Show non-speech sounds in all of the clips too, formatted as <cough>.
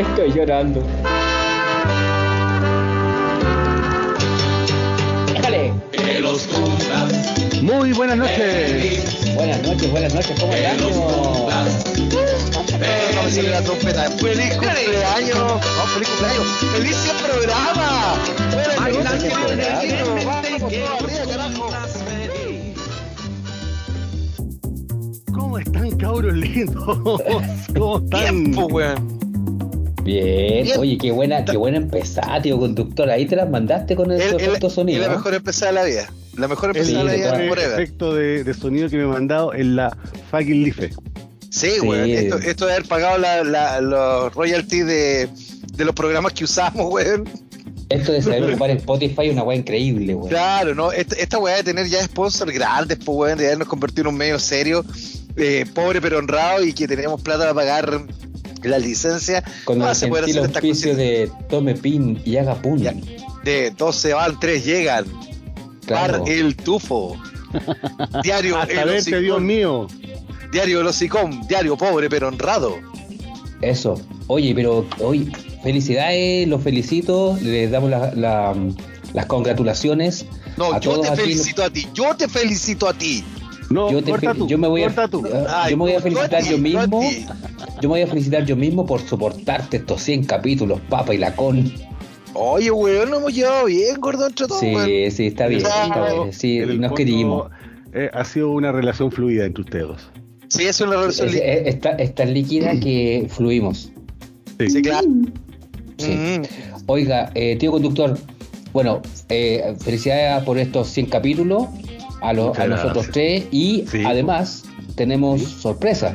Estoy llorando. Déjale. Muy buenas noches. Buenas noches, buenas noches, ¿cómo están? Vamos a la trompeta. ¡Feliz cumpleaños! ¡Oh, ¡Feliz cumpleaños! ¡Feliz programa! Feliz ¡Feliz programa. ¡Vamos, todo arriba, carajo! ¿Cómo están, cabros lindos? ¿Cómo están? Tiempo, weón. Bien, Bien. oye, qué buena, qué buena empezada, tío conductor. Ahí te las mandaste con el El- el- efecto Es sonido. la ¿no? mejor empezada de la vida. La mejor empezada de la vida el efecto de, de sonido que me he mandado en la fucking Life. Sí, Sí. weón. Esto, esto de haber pagado la, la- los royalties de, de los programas que usamos, weón. Esto de saber ocupar Spotify es una weá increíble, weón. Claro, ¿no? Esta, esta weá de tener ya sponsors grandes, pues, weón, de habernos convertido en un medio serio, eh, pobre pero honrado y que tenemos plata para pagar la licencia. Con no el vas a poder gentil hacer estas auspicio cositas. de Tome Pin y Haga Pun. Ya. De 12 van, 3 llegan. Claro. Par el tufo. <laughs> Diario Hasta el verte, hocicón. Dios mío. Diario el hocicón. Diario pobre pero honrado. Eso. Oye, pero hoy, felicidades, los felicito, les damos la- la- las congratulaciones. No, yo te felicito a ti. Yo te felicito a ti. No, Yo, te tú. yo me voy a, corta tú. yo me voy a Ay, felicitar yo mismo. Yo me voy a felicitar yo mismo por soportarte estos 100 capítulos, papa y la con. Oye, weón, nos hemos llevado bien, gordo, entre todos, weón. Sí, sí, está bien, Ah, está bien. Sí, nos fondo, querimos. eh, ha sido una relación fluida entre ustedes dos. Sí, es una relación Es, linda. es- es tan- es tan líquida que fluimos. Sí. Sí, claro. Sí. Mm. Oiga, eh, tío conductor, bueno, eh, felicidades por estos 100 capítulos a, los- Muchas a nosotros gracias. tres y Sí. además tenemos Sí. sorpresa.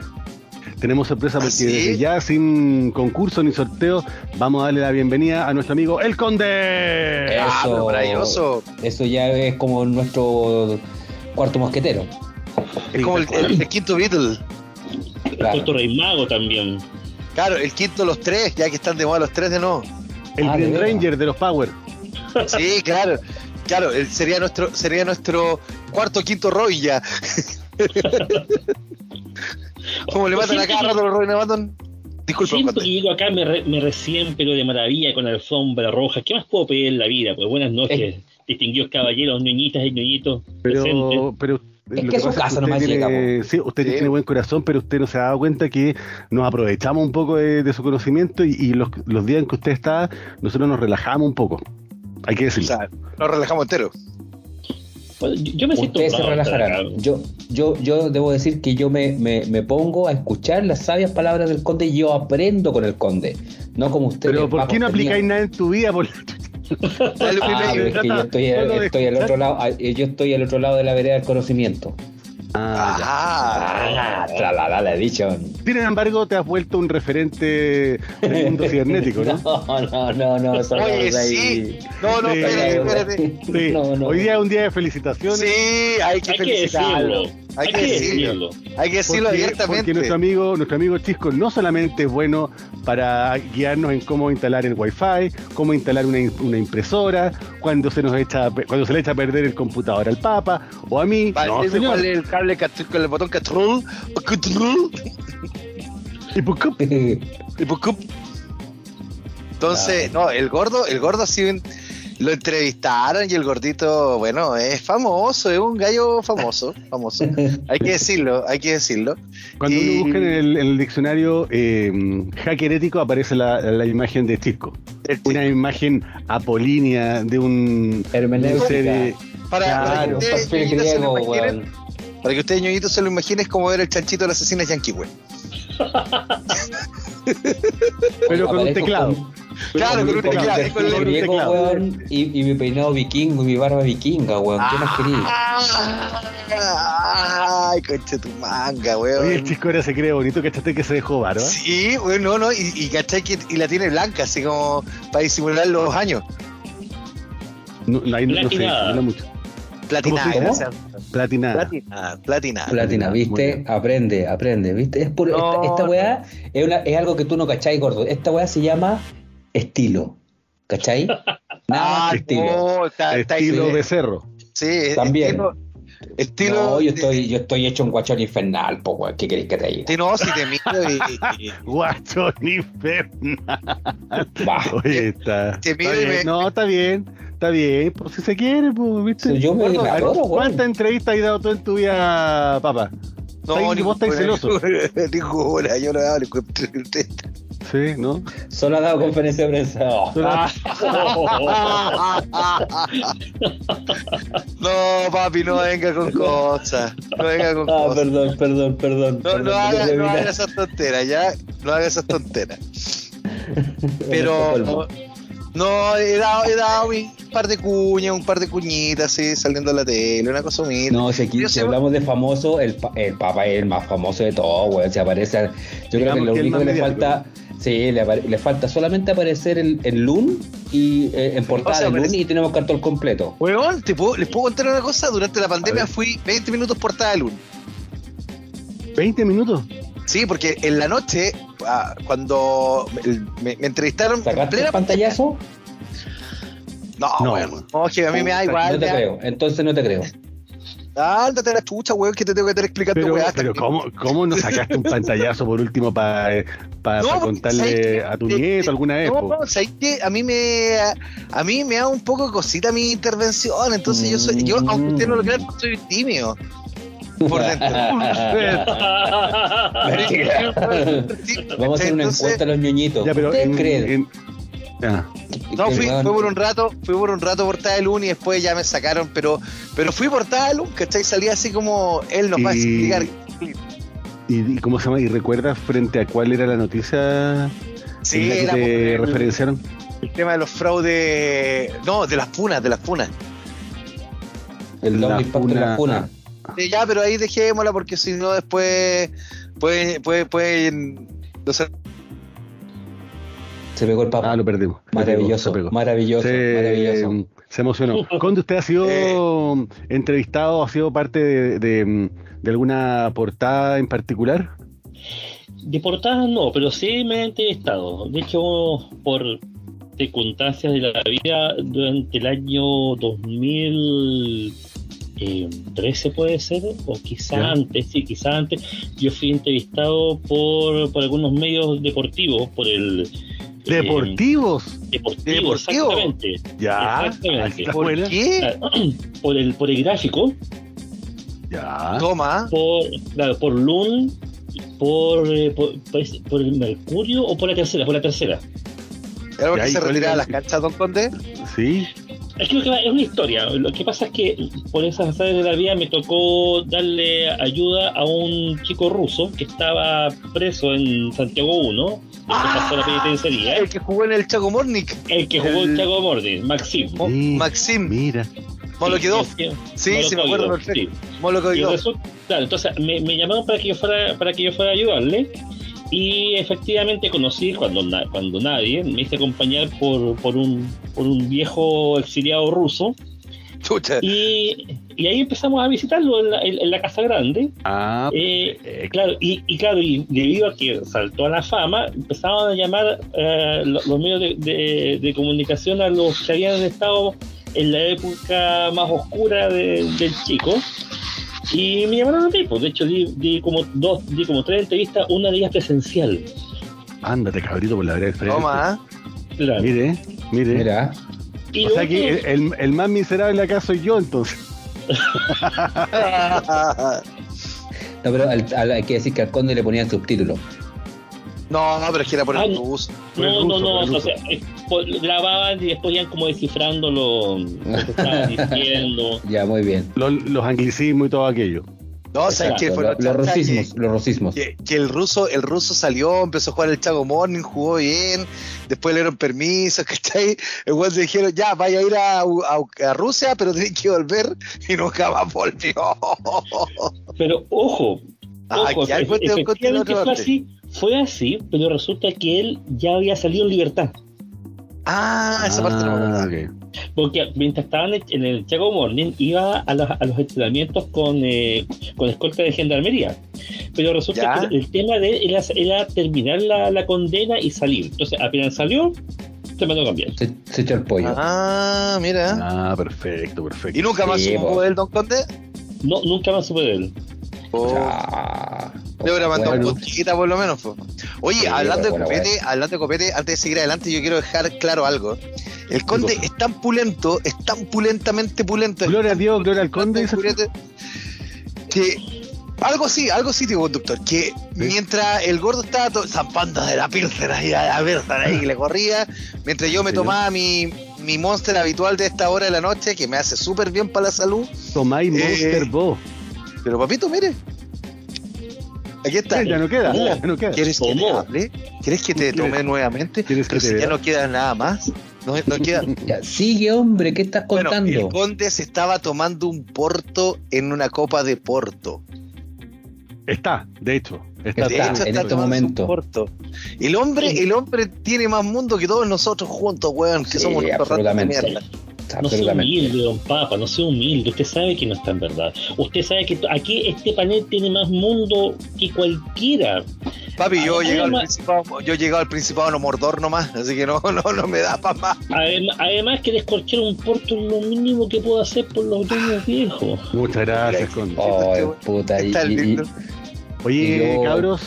Tenemos sorpresa ¿Ah, porque sí? desde ya, sin concurso ni sorteo, vamos a darle la bienvenida a nuestro amigo El Conde. Ah, Eso- maravilloso. Eso ya es como nuestro cuarto mosquetero. Es como el, el- el quinto Beatle. Claro. Doctor Rey Mago también. Claro, el quinto de los tres, ya que están de moda los tres de nuevo. El Ah, Green de. Ranger de los Power. Sí, claro. Claro, él sería nuestro, sería nuestro cuarto quinto Robin ya. <laughs> Como le matan a cada rato los Robin a Batman. Disculpa, Siempre que llego acá me, re- me recién, pero de maravilla con la alfombra roja. ¿Qué más puedo pedir en la vida? Pues buenas noches, distinguidos caballeros, ñoñitas y ñoñitos presentes. Pero, pero Es lo que su casa tiene- llega, Sí, usted Sí. tiene buen corazón, pero usted no se ha dado cuenta que nos aprovechamos un poco de, de su conocimiento y, y los, los días en que usted está, nosotros nos relajamos un poco. Hay que O decirlo. sea, nos relajamos entero. Bueno, yo, yo me siento Ustedes se relajarán. Yo, yo, yo debo decir que yo me, me, me pongo a escuchar las sabias palabras del conde y yo aprendo con el conde. No como ustedes. pero ¿por qué no aplicáis tenían- nada en tu vida? Por... Ah, es que yo estoy, estoy al otro lado, yo estoy al otro lado de la vereda del conocimiento. Ah, ya. Ah, Ah, la dicho. Sin embargo, te has vuelto un referente del mundo <laughs> cibernético, ¿no? No, no, no, no, Oye, sí. No, no, Sí. espérate, espérate. Sí. No, no. Hoy día es un día de felicitaciones. Sí, hay que Hay que felicitarlo. Decirlo. Hay que decirlo. Hay que decirlo Porque, abiertamente. porque nuestro amigo, nuestro amigo Chisco no solamente es bueno para guiarnos en cómo instalar el wifi, cómo instalar una, una impresora, cuando se nos echa, cuando se le echa a perder el computador al Papa o a mí. Vale, no, señor. cuál es el cable con el botón control. ¿Y qué? <laughs> y Entonces, no, el gordo, el gordo sí en- lo entrevistaron y el gordito, bueno, es famoso, es un gallo famoso, famoso. Hay que decirlo, hay que decirlo. Cuando Y- uno busca en el, en el diccionario eh, hacker ético aparece la, la imagen de. El- Una imagen apolínea de un, Hermenéutica. ser, eh, Para, que lo griego, imaginen, weón. para que ustedes ñoñitos se lo imaginen es como ver el chanchito de las asesinas yankee, güey. pero con un teclado. con- Claro, con un teclado, con un teclado. weón, y, y mi peinado vikingo y mi barba vikinga, weón. ¿Qué más quería? Ay, concha tu manga, weón. Oye, el Chisco ahora se cree bonito, ¿cachaste que se dejó barba? Sí, bueno, no, y, y cachai que y la tiene blanca, así como para disimular los años. No, no, no, no sé, Platinada. no mucho. Platinada, gracias. Platinada. Platinada, platinada. Platina, ¿viste? Aprende, aprende, ¿viste? Es puro- No, esta, esta no. weá es, una- es algo que tú no cachai, gordo. Esta weá se llama estilo. ¿Cachai? <laughs> Nada más Ah, que estilo. no, Estilo sí. becerro. Sí, También. estilo- Estilo. No, yo estoy, yo estoy hecho un guachón infernal, po, weón. ¿Qué queréis que te diga? Sí, no, si te miro y. <laughs> Guachón infernal. Bah, Oye, está. Te está miro y me- No, está bien. Está bien. Pues si se quiere, pues, ¿viste? yo me Bueno, adoro, weón. ¿Cuántas entrevistas has dado tú en tu vida, papá? no, ni vos estáis celoso. <laughs> Ninguna, yo no hago ninguna entrevista. Sí, ¿no? Solo ha dado conferencia de prensa. <laughs> No, papi, no venga con cosas. No venga con Ah, cosas. perdón, perdón, perdón. No, perdón, no haga, no haga esas tonteras, ya. No haga esas tonteras. <laughs> Pero. No, he dado, he dado un par de cuñas, un par de cuñitas, así, saliendo a la tele, una cosa humilde. No, si, aquí, si sé- hablamos de famoso, el, pa- el Papa es el más famoso de todos, weón. Se aparece. Yo creo que lo único que le falta. Sí, le, apare- le falta solamente aparecer en, en Loon y eh, en portada O sea, de Loon y tenemos cartón completo. Weón, ¿te puedo- les puedo contar una cosa. Durante la pandemia fui 20 minutos portada de luz. ¿20 minutos? Sí, porque en la noche, ah, cuando me, me entrevistaron en ¿Sacaste el pantallazo? No, No, weón. weón. No, es que a mí me da igual. No te ya. creo, entonces no te creo. Ándate a la chucha, weón, que te tengo que estar explicando Pero, weá. pero ¿cómo, ¿cómo no sacaste un pantallazo por último para No, porque contarle ¿sabes a tu nieto alguna vez? No, no, ¿sabes qué? A mí me a mí me da un poco cosita mi intervención, entonces yo soy yo aunque usted no lo crea, soy tímido por dentro. <laughs> <laughs> Vamos a hacer una Entonces, encuesta a los ñoñitos. Ya, pero ¿Ustedes en, creen? en- No, fui, fui por un rato, fui por un rato portada de Lun y después ya me sacaron, pero pero fui portada de Lun, ¿cachai? Salía así como él nos va a Y- explicar. ¿y, y cómo se llama? ¿Y recuerdas frente a cuál era la noticia Sí, la que era te el, referenciaron? el tema de los fraudes, no, de las funas, de las funas. El La doble impacto en la funa- funa. Sí, ya, pero ahí dejémosla porque si no después pueden, pueden, Se pegó el Papa. Ah, lo perdimos. maravilloso, Se pegó. maravilloso, Se, maravilloso. se emocionó. <laughs> Conde, ¿usted ha sido Eh. entrevistado, ha sido parte de, de- de alguna portada en particular? De portada no, pero sí me he entrevistado. De hecho, por circunstancias de la vida, durante el año 2013 puede ser, o quizá Ya. antes, sí, quizá antes, yo fui entrevistado por, por algunos medios deportivos, por el... eh, ¿Deportivos? deportivo, ¿Deportivo? exactamente. ya. exactamente. ¿por buena. qué? Por el, por el gráfico, Ya. Toma, por, claro, por Loon, por, eh, por, por- por el Mercurio o por la tercera, por la tercera. ¿era porque Ya, ¿y se retiraba las canchas, don Conde? Sí. Es que lo que va- es una historia. Lo que pasa es que por esas azares de la vida me tocó darle ayuda a un chico ruso que estaba preso en Santiago 1, que pasó la penitenciaría, El que jugó en el Chaco Mornick, el que jugó el- el Chaco Mordi, Maxim. Sí, Maxim, Mira. Molokidov. Sí, Sí, sí, me acuerdo perfecto. sí. Molokidov. claro, entonces me, me llamaron para que yo fuera para que yo fuera a ayudarle y efectivamente conocí cuando cuando nadie me hice acompañar por, por un por un viejo exiliado ruso. Chucha. y, y ahí empezamos a visitarlo en la, en- en la casa grande. Ah, Eh, claro y, y claro y debido a que saltó a la fama empezaban a llamar eh, lo- los medios de, de- de comunicación a los que habían estado en la época más oscura de- del chico y me llamaron a mí pues de hecho di, di como dos di como tres entrevistas una de ellas presencial Ándate, cabrito, por la vereda del frente. Toma, ¿ah? claro. Mire, mire. Mira, y O sea que el, el- el más miserable acá soy yo, entonces. <laughs> no, pero al- al- hay que decir que al conde le ponían subtítulos. No, pero es que era por Ah, el no. no, ruso, no, no, o ruso. sea, eh, grababan y después iban como descifrando lo, que estaban <laughs> diciendo. Ya, muy bien. Los, los anglicismos y todo aquello. No, ¿sabes qué? Exacto, Fue los rosismos, los rosismos. Que, que el ruso, el ruso salió, empezó a jugar el Chago Morning, jugó bien, después le dieron permiso, <laughs> ¿cachai? El weón le dijeron, ya, vaya a ir a, a- a Rusia, pero tenés que volver, y nunca más volvió. Pero ojo, Ah, ojo, que conté la efectivamente otra fue así, fue así, pero resulta que él ya había salido en libertad. Ah, esa parte no me Ah, acordaba. ok. Porque mientras estaban en el Chaco Morning, iba a los, a los entrenamientos con, eh, con escolta de gendarmería. Pero resulta Ya. que el tema de él era, era terminar la, la condena y salir. Entonces, apenas salió, se mandó a cambiar. Se, se echó el pollo. Ah, mira. Ah, perfecto, perfecto. ¿Y nunca más Sí, supo po. del Don Conde? No, nunca más supe de él. Oh, le hubiera mandado Bueno. poquita por lo menos. po. Oye, Sí, hablando de bueno, copete, hablando de copete, antes de seguir adelante, yo quiero dejar claro algo. El conde es tan pulento, es tan pulentamente pulento. Gloria a Dios, gloria al conde. Que algo sí, algo sí, tío conductor, que mientras el gordo estaba zampando de la pilsen ahí a ver, ahí que le corría, mientras yo me tomaba mi, mi monster habitual de esta hora de la noche, que me hace súper bien para la salud. Tomáis Eh, Monster Bo. Pero papito, mire. Aquí está. Ya no queda, ya no queda. ¿Quieres que te hable? ¿Quieres que te ¿Quieres- tome nuevamente? quieres que Pero te si ya vea? no queda nada más. No, no queda. <laughs> Ya, sigue, hombre, ¿qué estás Bueno, contando? el conde se estaba tomando un porto en una copa de porto. Está, de hecho. Está, De Está, hecho, en está este tomando momento. un porto. El hombre, el hombre tiene más mundo que todos nosotros juntos, weón, que Sí, somos ratos de absolutamente. mierda. No sea humilde, don Papa, no sea humilde. Usted sabe que no está en verdad. Usted sabe que aquí este panel tiene más mundo que cualquiera. Papi, yo Ah, llegué al además- principado, yo llegué al principado no mordor nomás, así que no, <laughs> no, no me da para más. Adem- Además que descorchar un porto es lo mínimo que puedo hacer por los dueños viejos. Muchas gracias, conde. Oh, puta, y, Está y- y- lindo. Oye, yo- cabros,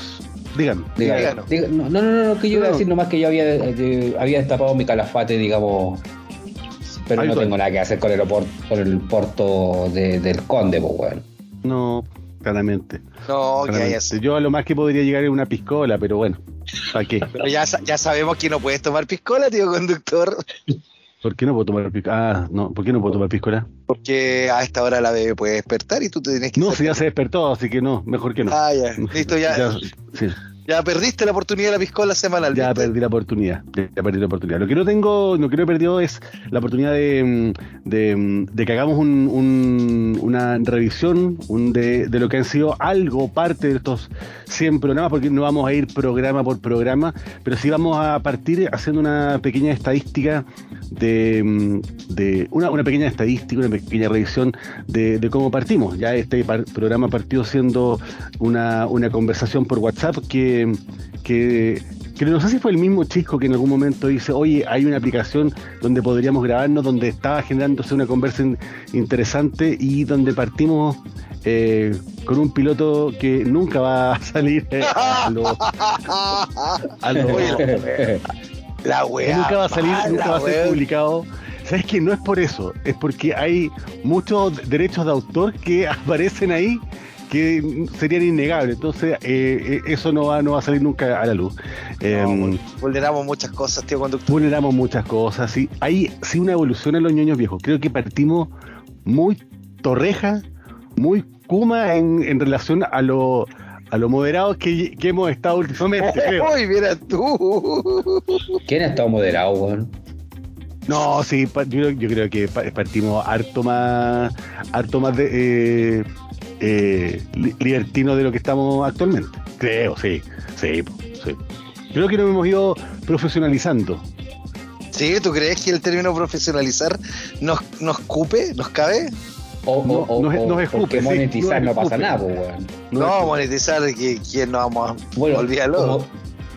díganme. Díganos. diga- no, no, no, no, que yo iba a No. decir nomás que yo había, eh, había destapado mi calafate, digamos, pero no tengo nada que hacer con el, opor- con el porto de- del conde, pues, weón. No, claramente. No, que hay claramente. así. Yo a lo más que podría llegar es una piscola, pero bueno, ¿para qué? <laughs> Pero ya, ya sabemos que no puedes tomar piscola, tío conductor, ¿Por qué no puedo tomar piscola? Ah, no, ¿por qué no puedo tomar piscola? porque a esta hora la bebé puede despertar y tú te tienes que... No, si ya se despertó, así que no, mejor que no. Ah, ya, <laughs> listo, ya, ya, sí, perdiste la oportunidad de la piscola semanal. ya perdí la oportunidad. Ya, ya perdí la oportunidad. Lo que no tengo, lo que no he perdido es la oportunidad de, mm, de, mm, de que hagamos un- un- una revisión un de, de lo que han sido algo, parte de estos 100 programas, porque no vamos a ir programa por programa, pero sí vamos a partir haciendo una pequeña estadística de, mm, de una, una pequeña estadística, una pequeña revisión de, de cómo partimos. Ya este par- programa partió siendo una, una conversación por WhatsApp que, que, que no sé si fue el mismo chico que en algún momento dice, oye, hay una aplicación donde podríamos grabarnos, donde estaba generándose una conversa in- interesante y donde partimos eh, con un piloto que nunca va a salir eh, a lo- a lo- La <laughs> weá. nunca va a salir, mala, nunca va a ser publicado. ¿Sabes que No es por eso, es porque hay muchos derechos de autor que <laughs> aparecen ahí que serían innegables. Entonces, eh, eh, eso no va, no va a salir nunca a la luz. Eh, No, vulneramos muchas cosas, tío conductor. vulneramos muchas cosas. Sí. Hay sí una evolución en los ñoños viejos. Creo que partimos muy torreja, muy kuma en, en relación a lo, a lo moderados que, que hemos estado últimamente, creo. <laughs> Uy, mira tú. ¿Quién ha estado moderado, weón? No, sí, yo, yo creo que pa- partimos harto más, harto más de, eh, eh, li- libertino de lo que estamos actualmente. Creo, sí, sí. Creo que nos hemos ido profesionalizando. ¿Sí? ¿Tú crees que el término profesionalizar nos, nos cupe, nos cabe? O, No, o, o, nos- escupe, porque monetizar no pasa escupe. nada, pues, weón. No, monetizar, que, que no vamos a... Bueno, Olvídalo. como-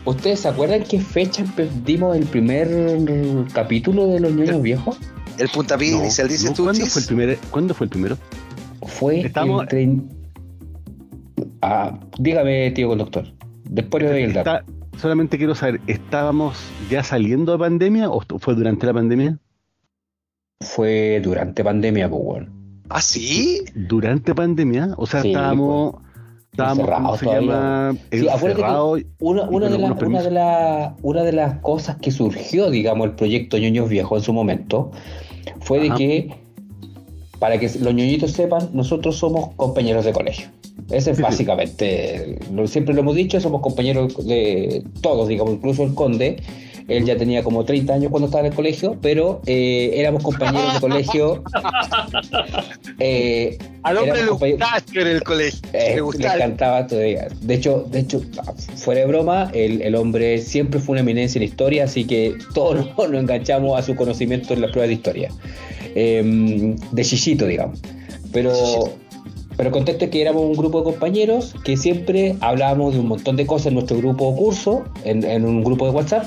¿ustedes se acuerdan qué fecha perdimos el primer capítulo de los ñoños viejos? El puntapié No, inicial, dices no, tú, ¿cuándo, fue el primer, ¿Cuándo fue el primero? Fue Estamos- el trein- Ah, dígame, tío conductor. Después le doy el dato. Está- solamente quiero saber, ¿estábamos ya saliendo de pandemia o fue durante la pandemia? Fue durante pandemia, pues, weón. ¿Ah, sí? Durante pandemia, o sea, Sí, estábamos, estábamos, ¿cómo Encerrados se todavía. llama? Sí, acuérdate que Encerrados. Una, de una, de la- una de las cosas que surgió, digamos, el proyecto Ñoños Viejos en su momento, fue de que, para que los ñoñitos sepan, nosotros somos compañeros de colegio. Ese es Sí, sí. básicamente, lo- siempre lo hemos dicho, somos compañeros de todos, digamos, incluso el conde. Él ya tenía como 30 años cuando estaba en el colegio, pero eh, éramos compañeros de colegio. <laughs> eh, Al hombre le gustaba en el colegio. eh, le le encantaba todavía. De hecho, de hecho, fuera de broma, el, el hombre siempre fue una eminencia en historia, así que todos nos, <laughs> nos enganchamos a su conocimiento en las pruebas de historia. Eh, de chichito, digamos. Pero, pero el contexto es que éramos un grupo de compañeros que siempre hablábamos de un montón de cosas en nuestro grupo o curso, en, en un grupo de WhatsApp.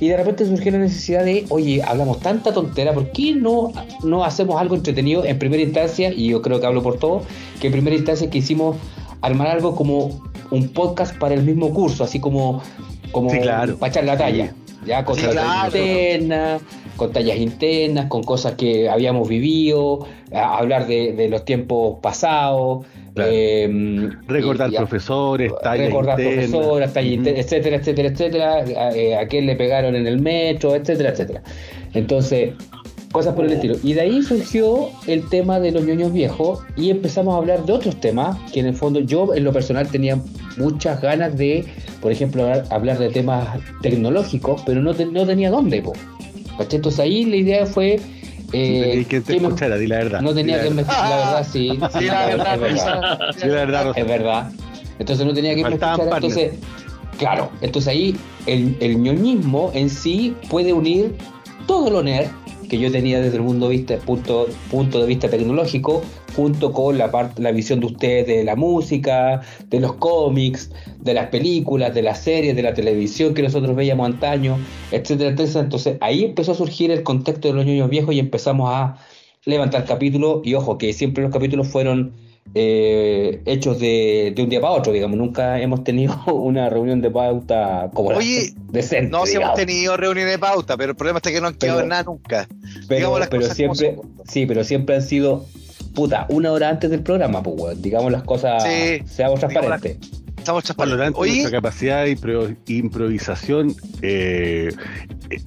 Y de repente surgió la necesidad de, oye, hablamos tanta tontera, ¿por qué no, no hacemos algo entretenido en primera instancia? Y yo creo que hablo por todo, que en primera instancia quisimos armar algo como un podcast para el mismo curso, así como, como Sí, claro. para echar la talla. Ya con Sí, claro. internas, con tallas internas, con cosas que habíamos vivido, a- hablar de, de los tiempos pasados, Claro. eh, Recordar y- profesores, tallas recordar internas. profesoras, tallas internas, etcétera, etcétera, etcétera, a, eh, a quién le pegaron en el metro, etcétera, etcétera. Entonces, cosas por el estilo. Y de ahí surgió el tema de los ñoños viejos y empezamos a hablar de otros temas que en el fondo yo en lo personal tenía muchas ganas de, por ejemplo, hablar, hablar de temas tecnológicos, pero no, te- no tenía dónde, po. ¿Cachai? Entonces ahí la idea fue... eh, que te ¿qué me- escuchara, di la verdad. no tenía que la me- la verdad sí, Sí, la verdad, es verdad. Sí, la verdad. Es verdad. Entonces no tenía que partners. Entonces, claro, entonces ahí el, el ñoñismo en sí puede unir todo lo nerd que yo tenía desde el mundo vista, punto, punto de vista tecnológico, junto con la la visión de ustedes de la música, de los cómics, de las películas, de las series, de la televisión que nosotros veíamos antaño, etcétera, etcétera. Entonces ahí empezó a surgir el contexto de los ñoños viejos y empezamos a levantar capítulos, y ojo, que siempre los capítulos fueron eh, hechos de, de un día para otro, digamos, nunca hemos tenido <laughs> una reunión de pauta como Oye, decente. No, si hemos tenido reuniones de pauta, pero el problema es que no han quedado en nada nunca. pero, digamos las pero cosas como siempre, son. sí, pero siempre han sido puta, una hora antes del programa, pues digamos las cosas, Sí, seamos digamos transparentes. Estamos Oye, nuestra capacidad de impro- improvisación eh,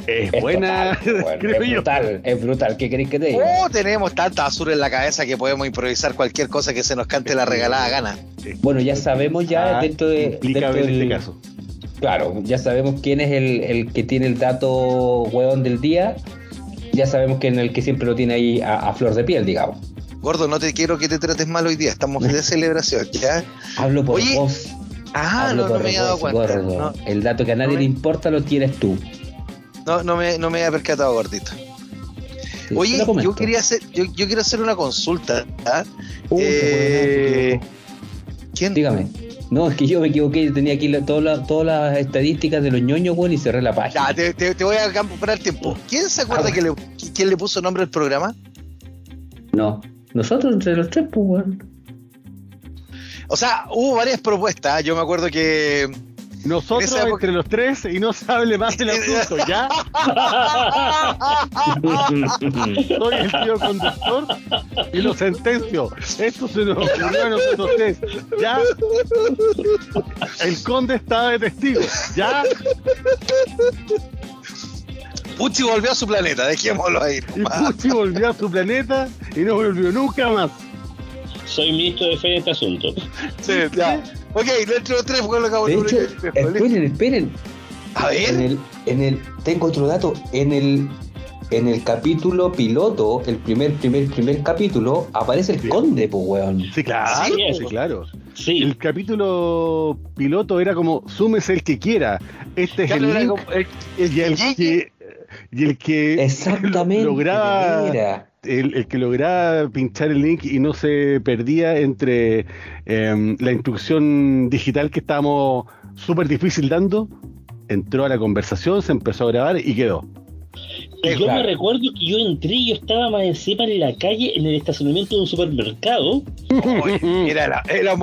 es Es buena, total, <laughs> es yo. brutal, es brutal, ¿qué queréis que te diga? oh, tenemos tanta basura en la cabeza que podemos improvisar cualquier cosa que se nos cante la regalada gana. Bueno, ya sabemos ya Ah, dentro de... dentro en del- este caso. Claro, ya sabemos quién es el, el que tiene el dato hueón del día. Ya sabemos quién es el que siempre lo tiene ahí a, a flor de piel, digamos. Gordo, no te quiero que te trates mal hoy día, estamos de <laughs> celebración, ¿ya? Hablo por Oye, vos. Ah, hablo no, no me había dado cuenta. No, El dato que a nadie no me- le importa lo tienes tú. no, no me, no me había percatado, gordito. Sí, Oye, yo quería hacer, yo, yo quiero hacer una consulta. bueno, ¿Quién? Dígame. No, es que yo me equivoqué. Yo tenía aquí la- todas las- todas las estadísticas de los ñoños, weón, y cerré la página. Ya, te, te- te voy a comprar tiempo. ¿Quién se acuerda Ah, que le, quién le puso nombre al programa? No. Nosotros entre los tres, pues, weón. O sea, hubo varias propuestas. Yo me acuerdo que. Nosotros En época- entre los tres y no se hable más del <laughs> asunto, ¿ya? <laughs> Soy el tío conductor y lo sentencio. Esto se nos ocurrió a nosotros tres, ¿ya? El conde estaba de testigo, ¿ya? Puchi volvió a su planeta, dejémoslo ahí. Y. Pucci volvió a su planeta y no volvió nunca más. Soy ministro de fe en este asunto. Sí, ya. Ok, dentro de tres fue lo acabo De hecho, esperen, esperen. A En ver. el, en el, tengo otro dato. En el, en el capítulo piloto, el primer, primer, primer capítulo, aparece el Sí. conde, pues, weón. Sí, claro, Sí, sí, claro. Sí, El capítulo piloto era como súmese el que quiera. Este es el era link como- el- y el que y el que <laughs> Exactamente. lograba mira. El, el que lograba pinchar el link y no se perdía entre em, la instrucción digital que estábamos súper difícil dando, entró a la conversación, se empezó a grabar y quedó. Y yo claro. me recuerdo que yo entré y yo estaba más encima en la calle, en el estacionamiento de un supermercado, era la, era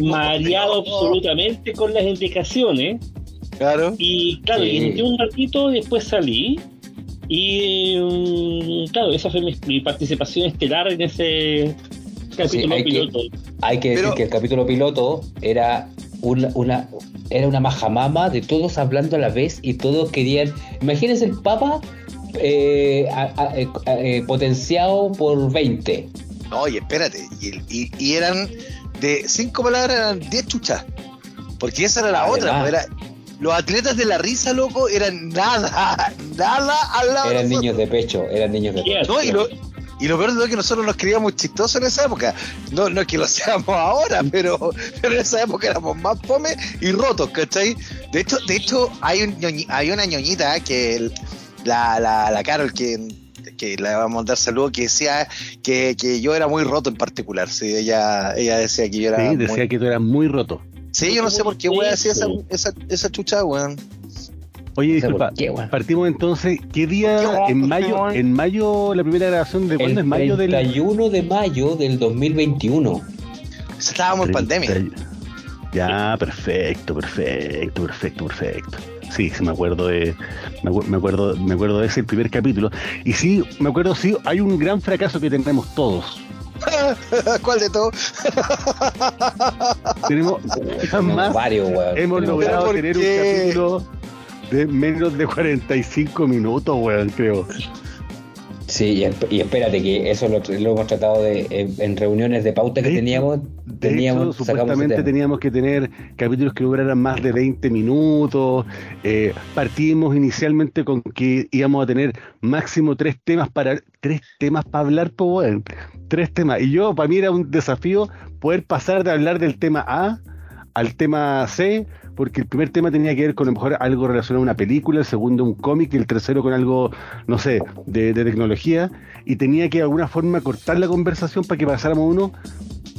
mareado <laughs> absolutamente con las indicaciones. Claro. Y claro, Sí. y entré un ratito, después salí. Y mm, claro, esa fue mi, mi participación estelar en ese capítulo hay que- piloto. Hay que decir que el capítulo piloto era una, una era una majamama de todos hablando a la vez y todos querían. Imagínense el Papa eh, a- a- eh, eh, potenciado por 20. No, oye, espérate. Y, y- y eran de cinco palabras, eran diez chuchas. Porque esa era la Además. otra. pues, Era, los atletas de la risa, loco, eran nada, nada al lado Eran niños de pecho, eran niños de pecho. No, y lo, y lo peor de todo es que nosotros nos creíamos chistosos en esa época. No, no es que lo seamos ahora, pero, pero en esa época éramos más fome y rotos, ¿cachai? De hecho, de hecho hay, un ñoñi- hay una ñoñita que el- la, la, la Carol, que, que le vamos a mandar saludos, que decía que, que yo era muy roto en particular. Sí, ella, ella decía que yo era. Sí, muy- decía que tú eras muy roto. Sí, yo no sé por qué, weón, hacía esa, esa, esa chucha, weón. Oye, disculpa, qué, partimos entonces, ¿qué día en mayo? En mayo, la primera grabación de cuándo es mayo del 31 de mayo del 2021. Estábamos en pandemia. 30. Ya, perfecto, perfecto, perfecto, perfecto. Sí, sí me acuerdo de me, acu- me acuerdo me acuerdo de ese primer capítulo y sí, me acuerdo sí, hay un gran fracaso que tenemos todos. <laughs> ¿Cuál de todos? Tenemos Tenemos más varios, weón. hemos Tenemos logrado ¿por tener un qué? capítulo de menos de 45 minutos, weón, creo. Sí, y, esp- y espérate que eso lo, lo hemos tratado de en, reuniones de pauta que De teníamos, De teníamos hecho, supuestamente teníamos que tener capítulos que duraran más de 20 minutos. Eh, partimos inicialmente con que íbamos a tener máximo tres temas para tres temas para hablar, pues bueno, tres temas. Y yo, para mí era un desafío poder pasar de hablar del tema A al tema C, porque el primer tema tenía que ver con a lo mejor algo relacionado a una película, el segundo un cómic y el tercero con algo, no sé, de, de tecnología, y tenía que de alguna forma cortar la conversación para que pasáramos uno.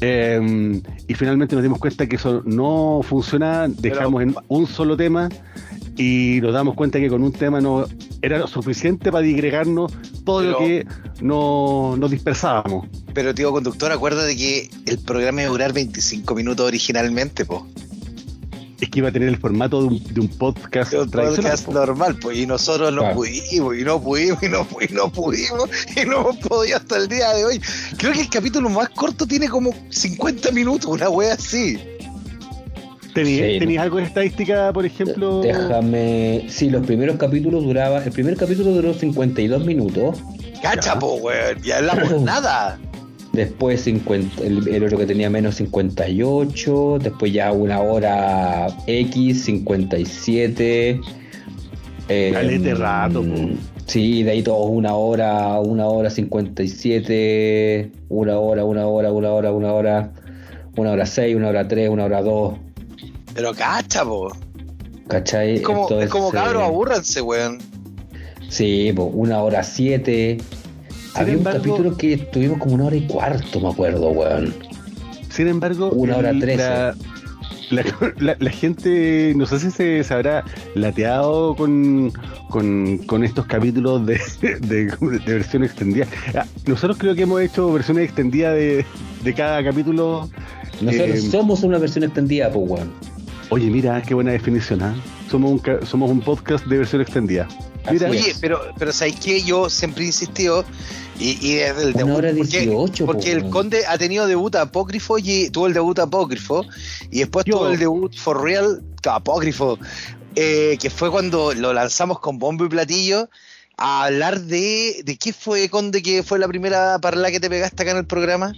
eh, y finalmente nos dimos cuenta que eso no funcionaba, dejamos en un solo tema y nos damos cuenta que con un tema no era suficiente para digregarnos todo lo que no, nos dispersábamos. Pero, tío conductor, acuérdate que el programa iba a durar 25 minutos originalmente, po. Es que iba a tener el formato de un, de un podcast Un normal, pues, y nosotros no Claro. pudimos, y no pudimos, y no, pu- y no pudimos, y no hemos podido hasta el día de hoy. Creo que el capítulo más corto tiene como 50 minutos, una wea así. ¿Tenías, Sí, tenías algo de estadística, por ejemplo? Déjame. Sí, los primeros capítulos duraba. El primer capítulo duró 52 minutos. Cacha, Ya. po, weón, y hablamos <clears throat> nada. Después 50, el, el otro que tenía menos 58. Después ya una hora X, 57. Eh, Calete rato, po. Sí, de ahí todos una hora, una hora 57. Una hora, una hora, una hora, una hora. Una hora 6, una hora 3, una hora 2. Pero cacha, po. ¿Cachai? Es como, es Entonces, como cabros, eh, abúrranse, weón. Sí, po, una hora siete. Había embargo- un capítulo que estuvimos como una hora y cuarto, me acuerdo, weón. Sin embargo, Una hora trece. La, la- <laughs> la- la gente, no sé si se, se habrá lateado con, con, con estos capítulos de, <laughs> de- de versión extendida. Ah, Nosotros creo que hemos hecho versiones extendidas de, de cada capítulo. Nosotros Eh, somos una versión extendida, pues, weón. Oye, mira, qué buena definición, ¿ah? Somos un, ca- somos un podcast de versión extendida. Mira, Oye, pero, pero ¿sabéis qué? Yo siempre he insistido, y, y desde el Una debut, hora porque, 18, porque po, el. Conde ha tenido debut apócrifo y tuvo el debut apócrifo, y después Yo- tuvo el debut for real apócrifo, eh, que fue cuando lo lanzamos con bombo y platillo a hablar de, de qué fue, Conde, que fue la primera parla que te pegaste acá en el programa.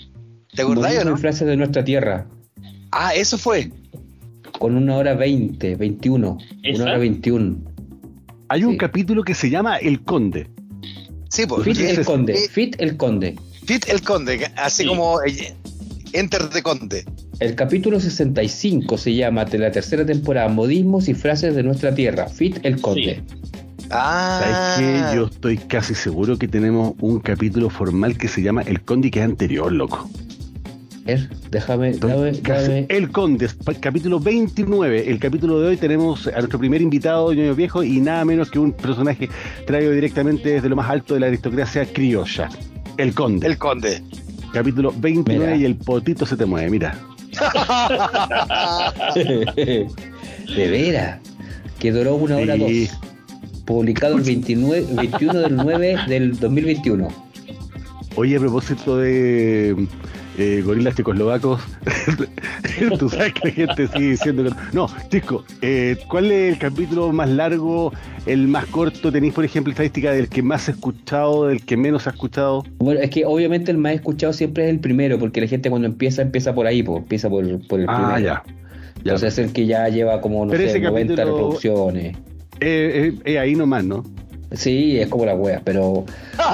¿Te acordás o no? y frases de nuestra tierra. Ah, eso fue. Con una hora 20, 21. ¿Esa? Una hora 21. hay un capítulo que se llama El Conde. Sí, pues. Fit que- el conde. eh, Fit el conde. Fit el Conde, así Sí. como eh, Enter the Conde. El capítulo 65 se llama de la tercera temporada Modismos y frases de nuestra tierra. Fit el conde. Ah, ¿Sabes qué? Yo estoy casi seguro que tenemos un capítulo formal que se llama El Conde que es anterior, loco. Ver, déjame, dame, dame. El Conde, capítulo 29. El capítulo de hoy tenemos a nuestro primer invitado, Ñoño Viejo, y nada menos que un personaje traído directamente desde lo más alto de la aristocracia criolla. El Conde. el Conde. Capítulo 29 Mira. y el potito se te mueve, mira. <laughs> de veras. Que duró una hora Sí. dos. Publicado el 29, 21 del 9 del 2021. Oye, a propósito de eh, gorilas checoslovacos, <laughs> tú sabes que la gente sigue diciendo que no. Chisco, eh, ¿cuál es el capítulo más largo, el más corto? ¿Tenéis, por ejemplo, estadística del que más ha escuchado, del que menos ha escuchado? Bueno, es que obviamente el más escuchado siempre es el primero, porque la gente cuando empieza, empieza por ahí, po, empieza por, por el Ah, primero. ya. ya. Entonces es el que ya lleva como, no Pero sé, ese 90 capítulo- reproducciones. Eh, eh, eh, ahí nomás, ¿no? Sí, es como la wea, pero.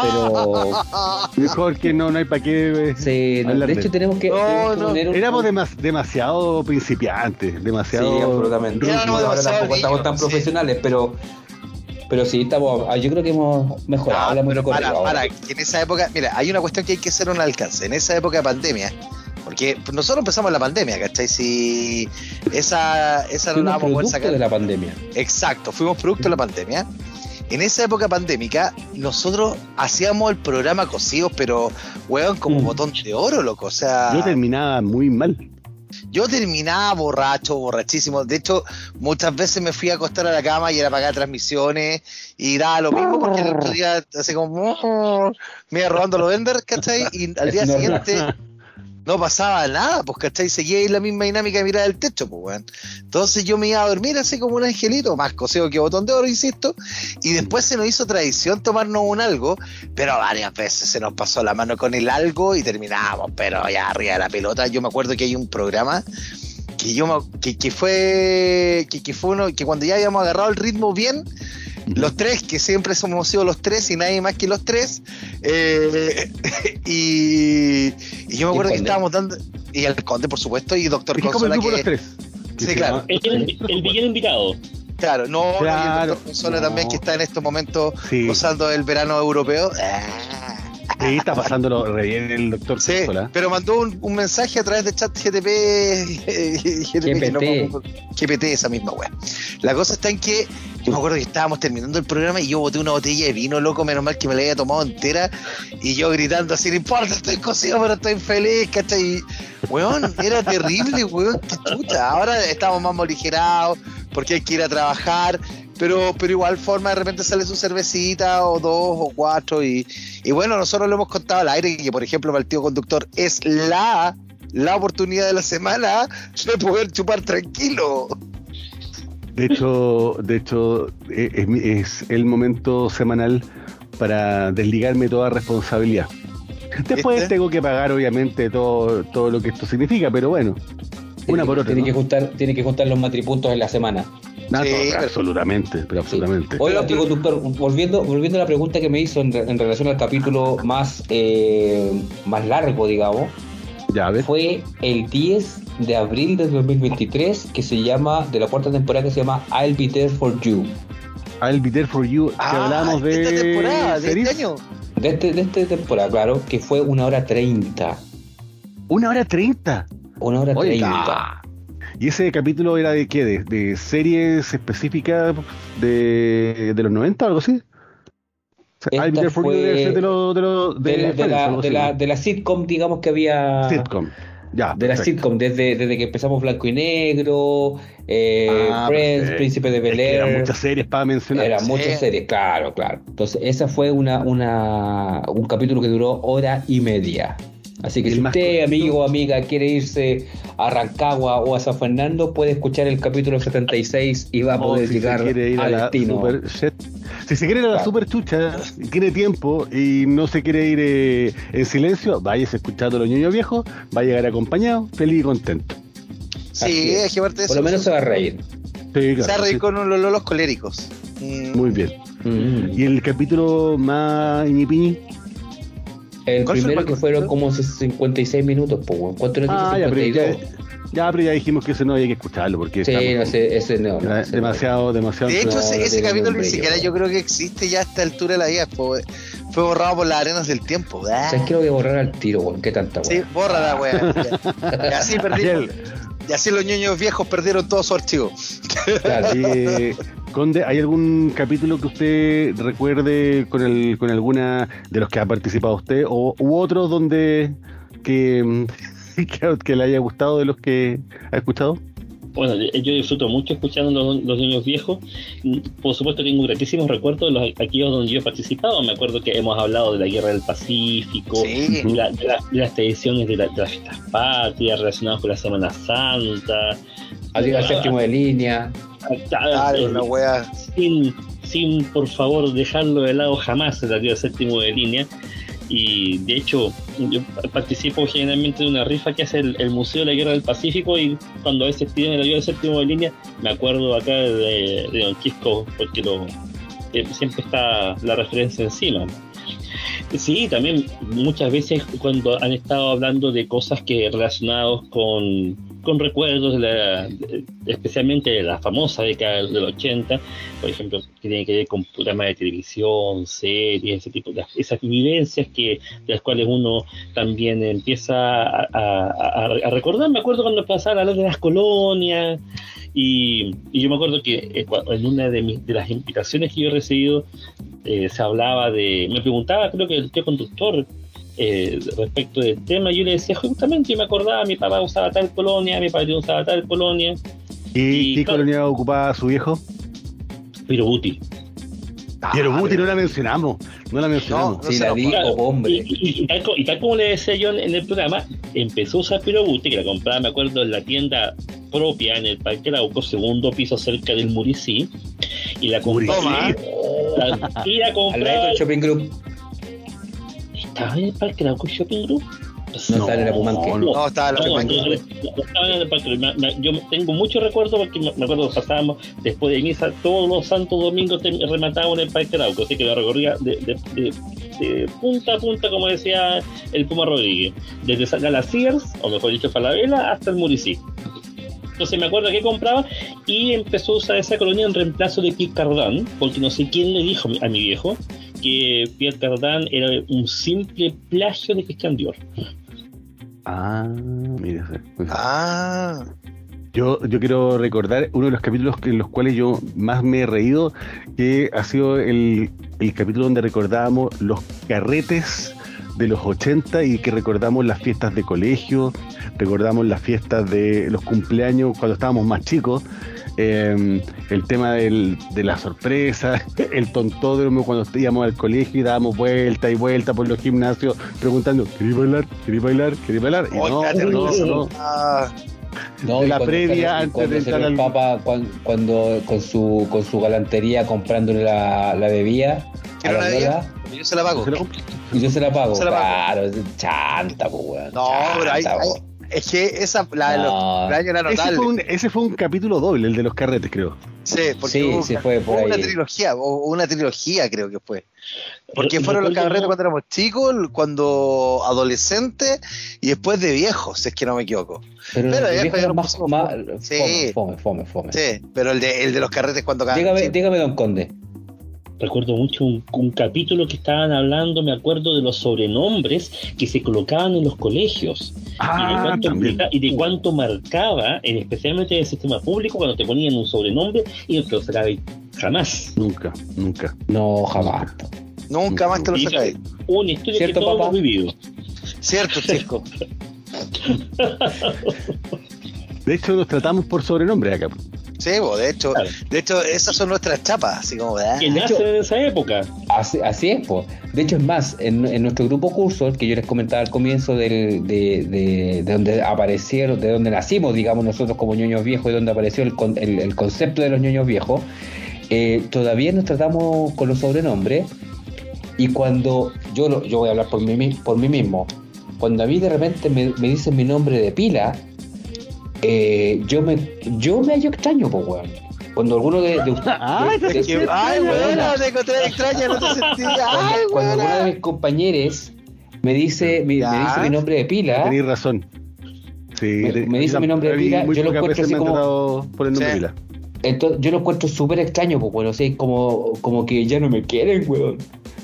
Pero. <laughs> Mejor que no, no hay para qué. eh, sí, no, de hecho, tenemos que, No, tenemos no, poner un- Éramos demas- demasiado principiantes, Sí, demasiado. absolutamente. Ya, no, ahora tampoco estamos tan sí. profesionales, pero. Pero sí, estamos. ah, Yo creo que hemos mejorado Ah, la pero música para, para, que en esa época, mira, hay una cuestión que hay que hacer un alcance. En esa época de pandemia, porque porque nosotros empezamos la pandemia, ¿cachai? Si esa, esa no la vamos a poder sacar. de la pandemia. Exacto, fuimos producto de la pandemia. En esa época pandémica, nosotros hacíamos el programa cosidos, pero, weón, como Mm. botón de oro, loco. O sea, Yo terminaba muy mal. yo terminaba borracho, borrachísimo. De hecho, muchas veces me fui a acostar a la cama y era pagar transmisiones y daba lo mismo porque el otro día, así como, me iba robando los venders, ¿cachai? Y al día <laughs> siguiente no pasaba nada, pues, ¿cachai? Seguía ahí la misma dinámica de mirar el techo, pues, weón. Entonces yo me iba a dormir así como un angelito, más coseo que botón de oro, insisto. Y después se nos hizo tradición tomarnos un algo, pero varias veces se nos pasó la mano con el algo y terminábamos, pero ya arriba de la pelota. Yo me acuerdo que hay un programa que yo me- que, que fue que, que fue uno que cuando ya habíamos agarrado el ritmo bien los tres que siempre somos sido los tres y nadie más que los tres eh, <laughs> y, y yo me acuerdo que estábamos dando y el conde por supuesto y doctor Consola que los tres. Sí, se claro. El, el <laughs> villano invitado. claro no, no, y el Claro, doctor Consola no. también que está en estos momentos Sí. gozando del verano europeo Ah. Sí, está pasándolo <laughs> re bien el doctor Sí, pero mandó un, un mensaje a través de chat GTP, GTP <laughs> que no GPT. GPT, esa misma wea. La cosa está en que yo me acuerdo que estábamos terminando el programa y yo boté una botella de vino, loco, menos mal que me la había tomado entera y yo gritando así, no importa, estoy cocido, pero estoy feliz, ¿cachai? Weón, era terrible, weón, qué chucha. Ahora estamos más moligerados porque hay que ir a trabajar, pero, pero igual forma de repente sale su cervecita o dos o cuatro y, y bueno, nosotros lo hemos contado al aire que por ejemplo para el tío conductor es la la oportunidad de la semana de poder chupar tranquilo. De hecho, de hecho eh, es, el momento semanal para desligarme toda responsabilidad. Después ¿Viste? tengo que pagar, obviamente, todo, todo lo que esto significa, pero bueno, una por otra. Tiene, ¿no? que juntar, tiene que juntar los matripuntos en la semana. Sí, todo- absolutamente, pero absolutamente. Oiga, tío conductor, volviendo, volviendo a la pregunta que me hizo en, re- en relación al capítulo más, eh, más largo, digamos, Ya fue el 10 de abril de 2023, que se llama, de la cuarta temporada, que se llama I'll Be There For You. I'll be there for you. Que hablamos de. esta temporada, de series. este año. De, este, de esta temporada, claro, que fue una hora 30. Una hora treinta. Una hora Oiga. ¿Y ese capítulo era de qué? ¿De, de series específicas de, de los 90 o algo así? O sea, Esta fue de los. De, los- 30. De, la, de, Friends, la, de, la, de la sitcom, digamos, que había... Sitcom. Ya. De la sitcom, desde, desde que empezamos Blanco y Negro, eh, Ah, Friends. Príncipe de Es Bel que eran muchas series para mencionar. Eran Sí. muchas series, claro, claro. Entonces, esa fue una, una, un capítulo que duró hora y media. Así que El si usted, amigo o amiga, quiere irse a Rancagua o a San Fernando, puede escuchar el capítulo 76 y va a poder Oh, si llegar ir a al la destino. super. Si se quiere ir a la Claro. super chucha tiene tiempo y no se quiere ir eh, en silencio, váyase escuchando a los niños viejos, va a llegar acompañado, feliz y contento. Sí, es. es que aparte de Por lo menos se va a reír. Sí, se va a reír sí. con los lolos coléricos. Mm. Muy bien. Mm. ¿Y el capítulo más ñipiñi? El ¿Cuál fue el primero que fueron como 56 minutos, pues, weón. ¿cuánto nos? Ah, ya pero, ya, 52. ya, pero ya dijimos que ese no había que escucharlo porque Sí, estamos- no sé, ese no. no, era ese no. demasiado, demasiado. De hecho, No, ese, ese capítulo ni siquiera yo creo que existe ya a esta altura de la vida. Fue, fue borrado por las arenas del tiempo. Ah. ¿Sabes que lo voy a borrar al tiro, weón? ¿Qué tanta Sí, weón? borra la. Ya. Así <laughs> perdimos. Y así los niños viejos perdieron todo su archivo. Claro. Conde, ¿hay algún capítulo que usted recuerde con el, con alguna de los que ha participado usted o u otro donde que <laughs> le haya gustado de los que ha escuchado? Bueno, yo disfruto mucho escuchando los, los niños viejos. Por supuesto, tengo gratísimos recuerdos de los aquellos donde yo he participado. Me acuerdo que hemos hablado de la Guerra del Pacífico, Sí. de, la- de la- de las tradiciones de, la- de las fiestas patrias relacionadas con la Semana Santa. Adiós al séptimo de línea. Una wea. sin, sin por favor dejarlo de lado jamás el arriba séptimo de línea. Y de hecho, yo participo generalmente de una rifa que hace el, Museo de la Guerra del Pacífico. Y cuando a veces piden el arriba séptimo de línea, me acuerdo acá de, de Don Quisco, porque lo, eh, siempre está la referencia encima. Sí, también muchas veces cuando han estado hablando de cosas que relacionados con con recuerdos, de la, especialmente de la famosa década del 80, por ejemplo, que tiene que ver con programas de televisión, series, ese tipo de esas vivencias que de las cuales uno también empieza a, recordar. Me acuerdo cuando pasaban a hablar de las colonias. Y, y yo me acuerdo que eh, en una de, mis, de las invitaciones que yo he recibido eh, se hablaba de, me preguntaba creo que el tío conductor eh, respecto del tema, yo le decía justamente, yo me acordaba, mi papá usaba tal colonia, mi padre usaba tal colonia, ¿Y Y qué claro. colonia ocupaba su viejo? pero Buti. Pero Buti no la mencionamos. No la mencionamos. No, Sí, se la nos dijo, Claro, hombre. Y, y- y tal, co- y tal como le decía yo en, en el programa, empezó a usar Pirobuti, que la compraba, me acuerdo, en la tienda propia en el Parque Arauco, segundo piso cerca del Muricí, y la compraba. La- y la Al lado compraba. del shopping group. ¿Estaba en el Parque Arauco Shopping Group? No estaba en la Pumanque. no. No, estaba en la Pumanque. no, no, no estaba en el Parque Me- me- Yo tengo muchos recuerdos porque me me acuerdo que pasábamos después de misa todos los santos domingos te- rematábamos en el Parque Arauco, así que lo recorría de, de- de- de punta a punta, como decía el Puma Rodríguez, desde San Galasiers, o mejor dicho, Falabella, hasta el Muricí. Entonces me acuerdo que compraba y empezó a usar esa colonia en reemplazo de Pierre Cardin, porque no sé quién le dijo a mi viejo que Pierre Cardin era un simple plagio de Christian Dior. Ah, mira. Ah, Yo, yo quiero recordar uno de los capítulos en los cuales yo más me he reído, que ha sido el, el capítulo donde recordábamos los carretes de los 80 y que recordamos las fiestas de colegio, recordamos las fiestas de los cumpleaños cuando estábamos más chicos, eh, el tema del- de la sorpresa, <laughs> el tontódromo cuando íbamos al colegio y dábamos vuelta y vuelta por los gimnasios preguntando, ¿queréis bailar? ¿queréis bailar? ¿queréis bailar? Y no, no, no. No, de y la cuando previa antes cuando de entrar el al- Papa cuan- cuando, con su con su galantería comprándole la, la bebida a ¿Quiero la bebida? Yo se la pago. Y yo se la pago. Se la pago. claro, chanta, pues, weón. No, pero hay, chanta, hay-. Es que esa, la de los No. cumpleaños era Ese notable. fue, un, ese fue un capítulo doble, el de los carretes, creo. Sí, porque Sí, hubo sí una- fue por hubo una ahí. trilogía, o una trilogía creo que fue. Porque Re- fueron los recuerdo- carretes cuando éramos chicos, cuando adolescentes y después de viejos, si es que no me equivoco. Pero, Pero el ya viejo ya era nos más, más Sí. fome, fome, fome, fome. Sí, pero el de, el de los carretes cuando Dígame, dígame, don Conde. Recuerdo mucho un, un capítulo que estaban hablando, me acuerdo de los sobrenombres que se colocaban en los colegios y, de Ah, cuánto, también. implica- y de cuánto marcaba, en, especialmente en el sistema público, cuando te ponían un sobrenombre y no te lo sacabas jamás. Nunca, nunca. No, jamás. Nunca más te lo sacáis. Una historia que ¿Cierto, todos papá? hemos vivido. Cierto, chico. <laughs> De hecho, nos tratamos por sobrenombre acá. Sí, bo, de hecho, Claro. de hecho, esas son nuestras chapas, así como, ¿verdad? Que De nace hecho- en esa época. Así, así es, pues. De hecho, es más, en, en nuestro grupo curso, que yo les comentaba al comienzo del, de, de, de donde aparecieron, de donde nacimos, digamos, nosotros como ñoños viejos, y donde apareció el, con- el, el concepto de los ñoños viejos, eh, todavía nos tratamos con los sobrenombres. Y cuando yo, lo- yo voy a hablar por mí, mi- por mí mismo, cuando a mí de repente me, me dicen mi nombre de pila, eh, yo me yo me hallo extraño, pues, weón. Cuando alguno de, de, <laughs> Ay, de- de- Que- de- ay, weona, buena, te encontré extraña, no te sentí. Ay, cuando, cuando alguno de mis compañeros me dice, mi, Ya. me dice mi nombre de pila, Tenéis razón. Sí, Me- me dice mi nombre de pila, yo lo encuentro así me como- por el nombre Sí. de pila. entonces yo lo encuentro súper extraño, pues, bueno, o sea, como, como que ya no me quieren, weón.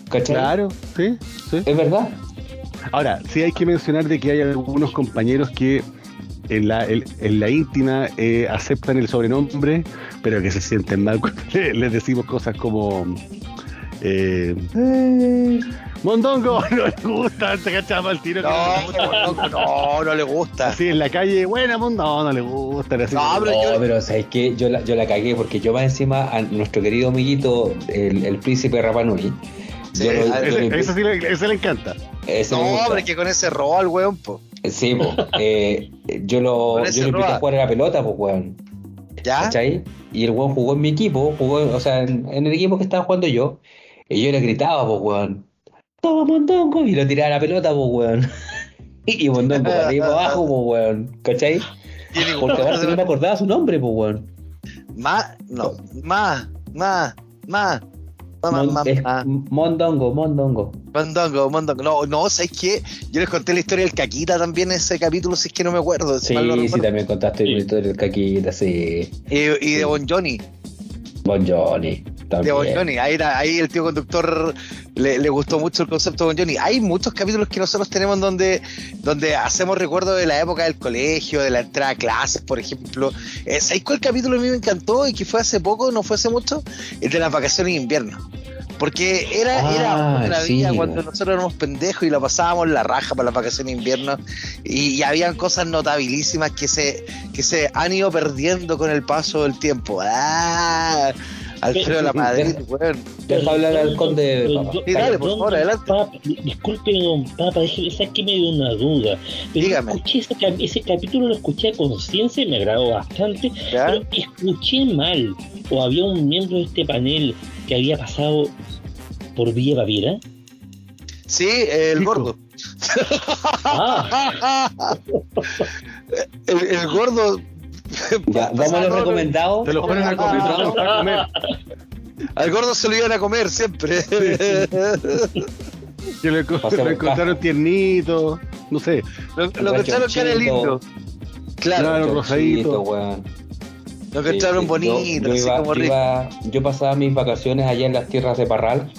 ¿Cachai? Claro, sí, sí. Es verdad. Ahora, sí hay que mencionar de que hay algunos compañeros que en la, el- en la íntima eh, aceptan el sobrenombre, pero que se sienten mal cuando <laughs> le- les decimos cosas como eh, eh, Mondongo, <laughs> no le gusta, te cachaba el tiro. No, no, no, no le gusta. Así en la calle, buena, Mondo, no, no le gusta. así No, pero No, yo- pero ¿sabes qué? Yo la, yo la cagué porque yo más encima a nuestro querido amiguito, el, el príncipe Rapanui, Sí, yo a yo ese, sí le, ese le encanta. Ese No, hombre, que con ese rol, weón, po. Sí, po. <laughs> Eh, yo lo, yo lo invité a jugar a la pelota, pues, weón. ¿Ya? ¿Cachai? Y el weón jugó en mi equipo, jugó, o sea, en, en el equipo que estaba jugando yo, y yo le gritaba, pues, weón. Toma, Mondongo, y lo tiraba a la pelota, pues, weón. <laughs> Y Mondongo arriba abajo, pues, weón. ¿Cachai? Porque gusto no me acordaba su nombre, pues, weón. Más, no, más, más, más. Mon- es más. Mondongo, Mondongo. Mondongo, Mondongo. No, no, ¿sabes qué? Yo les conté la historia del Caquita también en ese capítulo, si es que no me acuerdo. si Sí, sí, recuerdo. también contaste Sí. la historia del Caquita, sí. Y, y de Bon Johnny. Bon Johnny. De. Bon Johnny. Ahí, ahí el tío conductor le, le gustó mucho el concepto de Bon Johnny. Hay muchos capítulos que nosotros tenemos donde, donde hacemos recuerdo de la época del colegio, de la entrada a clases, por ejemplo. Eh, ¿Sabéis cuál capítulo a mí me encantó y que fue hace poco, no fue hace mucho? El de las vacaciones de invierno. Porque era, Ah, era sí, vida cuando nosotros éramos pendejos y la pasábamos la raja para las vacaciones de invierno. Y, y habían cosas notabilísimas que se, que se han ido perdiendo con el paso del tiempo. ¡Ah! Alfredo La Madrid, weón. Deja hablar al conde. Sí, dale, por favor, adelante. Disculpe, don Papa, esa que me dio una duda. Dígame. escuché ese, cap- ese capítulo, lo escuché a conciencia y me agradó bastante, ¿Ya? pero escuché mal. O había un miembro de este panel que había pasado por Villa Baviera. Sí, el gordo. Ah, <laughs> el, el gordo. <laughs> Ya, vamos a los recomendados. Te lo ponen a comer, te a comer. Al gordo se lo iban a comer siempre. <laughs> Que lo, encontraron tiernito, no sé. lo lo encontraron que era lindo. Claro, Claro. Rosadito. weón. lo encontraron Sí, sí. bonito, Yo- yo así iba- como rico. iba- yo pasaba mis vacaciones allá en las tierras de Parral,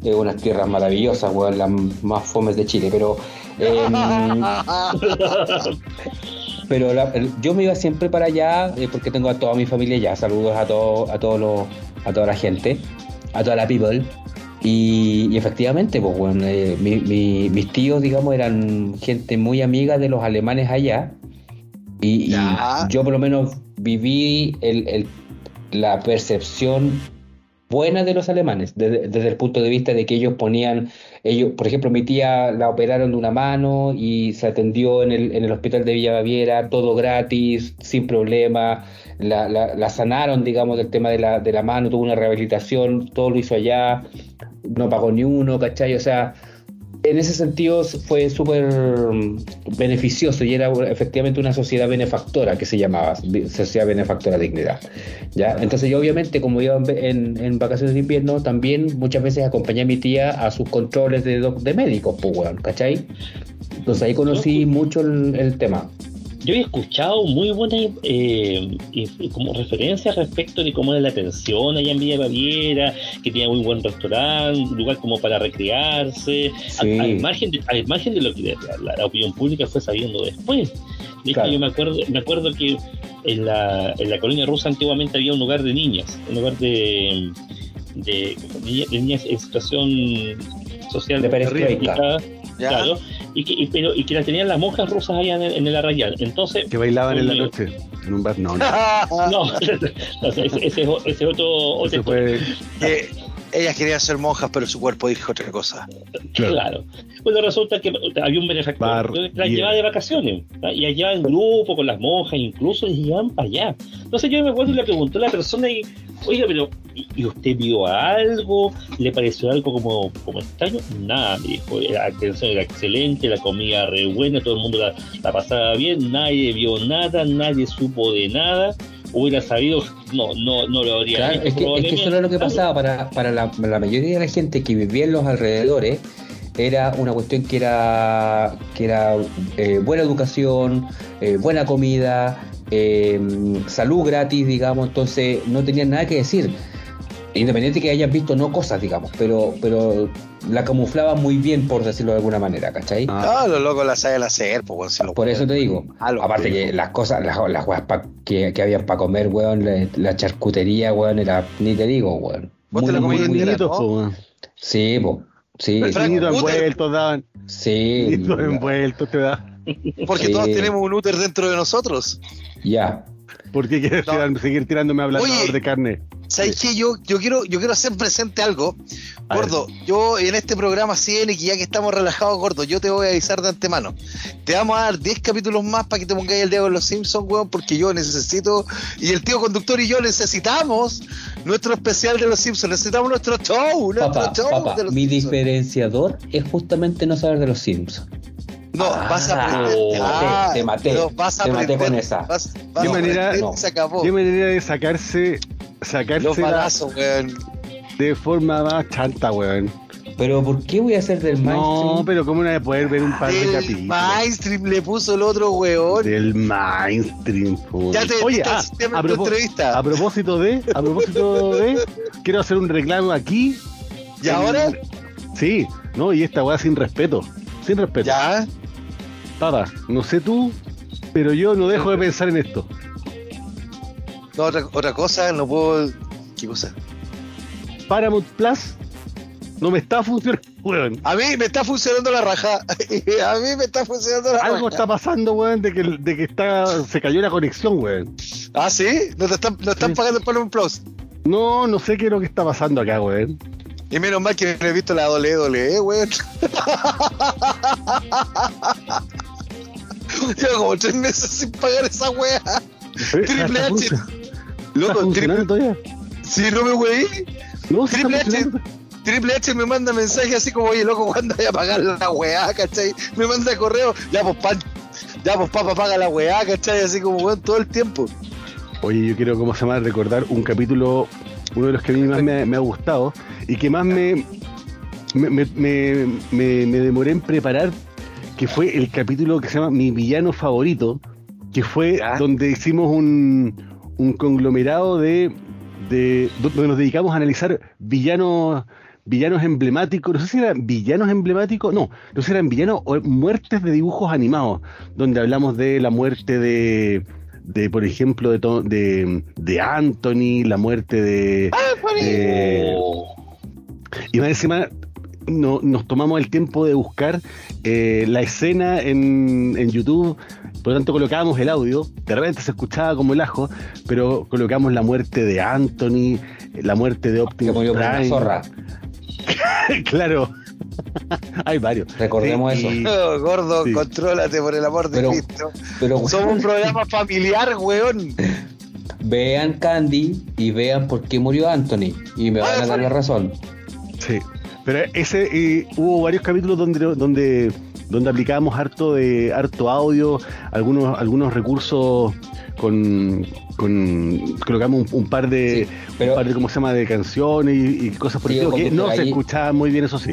de unas tierras maravillosas, weón, las más fomes de Chile, pero em, <laughs> pero la- el- yo me iba siempre para allá eh, porque tengo a toda mi familia allá. Saludos a todos, a todos los, a toda la gente, a toda la people. Y, y efectivamente, pues bueno, eh, mi- mi- mis tíos, digamos, eran gente muy amiga de los alemanes allá. Y, yo por lo menos viví el- el- la percepción buena de los alemanes, desde, desde el punto de vista de que ellos ponían, ellos, por ejemplo, mi tía la operaron de una mano y se atendió en el, en el hospital de Villa Baviera, todo gratis, sin problema, la, la- la sanaron, digamos, del tema de la, de la mano, tuvo una rehabilitación, todo lo hizo allá, no pagó ni uno, ¿cachai? O sea, en ese sentido fue súper beneficioso y era efectivamente una sociedad benefactora que se llamaba, Sociedad Benefactora Dignidad. ¿ya? Entonces yo obviamente como iba en, vacaciones de invierno, también muchas veces acompañé a mi tía a sus controles de, doc- de médicos, pues, ¿cachai? Entonces ahí conocí mucho el, el tema. Yo había escuchado muy buenas eh, como referencias respecto de cómo era la atención allá en Villa Baviera, que tenía muy buen restaurante, un lugar como para recrearse, Sí. al, al margen de, al margen de lo que la, la opinión pública fue sabiendo después. De hecho, yo me acuerdo, me acuerdo que en la, en la colonia rusa antiguamente había un lugar de niñas, un lugar de, de, de niñas en situación social De perestroika. ¿Ya? Claro, y que, y, pero, y que las tenían las monjas rusas allá en el, en el arrayal. Entonces, Que bailaban en la Coño. noche en un bar. No, no. <laughs> <laughs> no, ese, ese, ese es otro, otro Eso fue. <laughs> Que ellas querían ser monjas, pero su cuerpo dijo otra cosa. Claro. Bueno, resulta que había un benefactor Bar, que las llevaba de vacaciones y las llevaba en grupo con las monjas, incluso les llevaban para allá. Entonces yo me acuerdo y le preguntó a la persona y, oiga, pero ¿y y usted vio algo? ¿Le pareció algo como, como extraño? Nada, me dijo, la atención era excelente, la comida re buena, todo el mundo la, la pasaba bien, nadie vio nada, nadie supo de nada. Hubiera sabido, no, no, no lo habría Claro, hecho es, que, es que eso era lo que pasaba para, para la, la mayoría de la gente que vivía en los alrededores. Era una cuestión que era, que era eh, buena educación, eh, buena comida, eh, salud gratis, digamos, entonces no tenían nada que decir. Independiente que hayan visto no cosas, digamos, pero, pero la camuflaban muy bien, por decirlo de alguna manera, ¿cachai? Ah, No, los locos la saben hacer, pues, bueno, si lo Por eso te digo, Ah, aparte que las cosas, las, las que, que habían para comer, weón, la, la charcutería, weón, era, ni te digo, weón. Vos te la Muy, comías muy weón. Sí, po, sí, Niñitos envueltos daban. sí, Niñitos envueltos te da. Porque Sí. todos tenemos un úter dentro de nosotros. ya. ¿Por qué quieres No. tirar- seguir tirándome hablador Oye. de carne? ¿Sabes qué? Yo, yo, quiero, yo quiero hacer presente algo. A Gordo, yo en este programa 100 y que ya que estamos relajados, Gordo, yo te voy a avisar de antemano. Te vamos a dar 10 capítulos más para que te pongáis el dedo en los Simpsons, weón, porque yo necesito, y el tío conductor y yo necesitamos nuestro especial de los Simpsons, necesitamos nuestro show, nuestro Papá, show papá, de los mi Simpsons. diferenciador es justamente no saber de los Simpsons. No, Ah, vas a aprender. te maté, Ah, te maté, pero vas a te maté con esa. Vas, vas ¿Qué a manera- aprender no. y se acabó. ¿Qué manera de sacarse, sacarse balazos, weón. de forma más chanta, weón? Pero ¿por qué voy a hacer del mainstream? No, pero ¿cómo no voy a poder ver un par de Del capítulos? mainstream le puso el otro weón. Del mainstream. Ya te Oye, ah, a, en tu propó- entrevista. a propósito de, a propósito de, quiero hacer un reclamo aquí. ¿Y ahora? Sí, no, y esta weá sin respeto. Sin respeto. Ya. Papa, no sé tú, pero yo no dejo de pensar en esto. No, otra, otra cosa, no puedo. ¿Qué cosa? Paramount Plus no me está funcionando, weón. A mí me está funcionando la raja. <laughs> A mí me está funcionando la Algo raja. está pasando, weón, de que, de que está, se cayó la conexión, weón. Ah, ¿sí? ¿No te están, no están Sí. pagando el Paramount Plus? No, no sé qué es lo que está pasando acá, weón. Y menos mal que no he visto la WWE, weón. <laughs> Llevo como tres meses sin pagar esa wea. Triple ¿Está, H. func- ¿Está Loco, triple... todavía? Si no me weí, No, sí Triple H. Triple H me manda mensaje así como, oye, loco, ¿cuándo voy a pagar la weá, cachai? Me manda correo, ya pues pan, ya pues papá paga la weá, cachai, así como weón todo el tiempo. Oye, yo quiero, ¿cómo se llama? Recordar un capítulo, uno de los que a mí más me, me ha gustado y que más me, me, me, me- demoré en preparar, que fue el capítulo que se llama Mi villano favorito, que fue donde hicimos un, un conglomerado de, de. donde nos dedicamos a analizar villanos villanos emblemáticos, no sé si eran villanos emblemáticos, no, no sé si eran villanos o muertes de dibujos animados, donde hablamos de la muerte de, de por ejemplo, de, de, de Anthony, la muerte de... de- y más encima no, nos tomamos el tiempo de buscar eh, la escena en, en YouTube, por lo tanto colocábamos el audio, de repente se escuchaba como el ajo, pero colocamos la muerte de Anthony, la muerte de Que Optimus murió por una Prime. zorra. <laughs> claro. Hay varios. Recordemos Sí, eso. y- Oh, gordo, Sí. contrólate por el amor de Pero- Cristo. Pero Somos un programa <laughs> familiar, weón. vean Candy y vean por qué murió Anthony. Y me van a dar la razón. Sí, pero ese eh, hubo varios capítulos donde donde donde aplicábamos harto de harto audio, algunos algunos recursos con con colocamos un, un par de Sí, pero- un par de cómo se llama de canciones y, y cosas por el que no se escuchaban muy bien eso sí.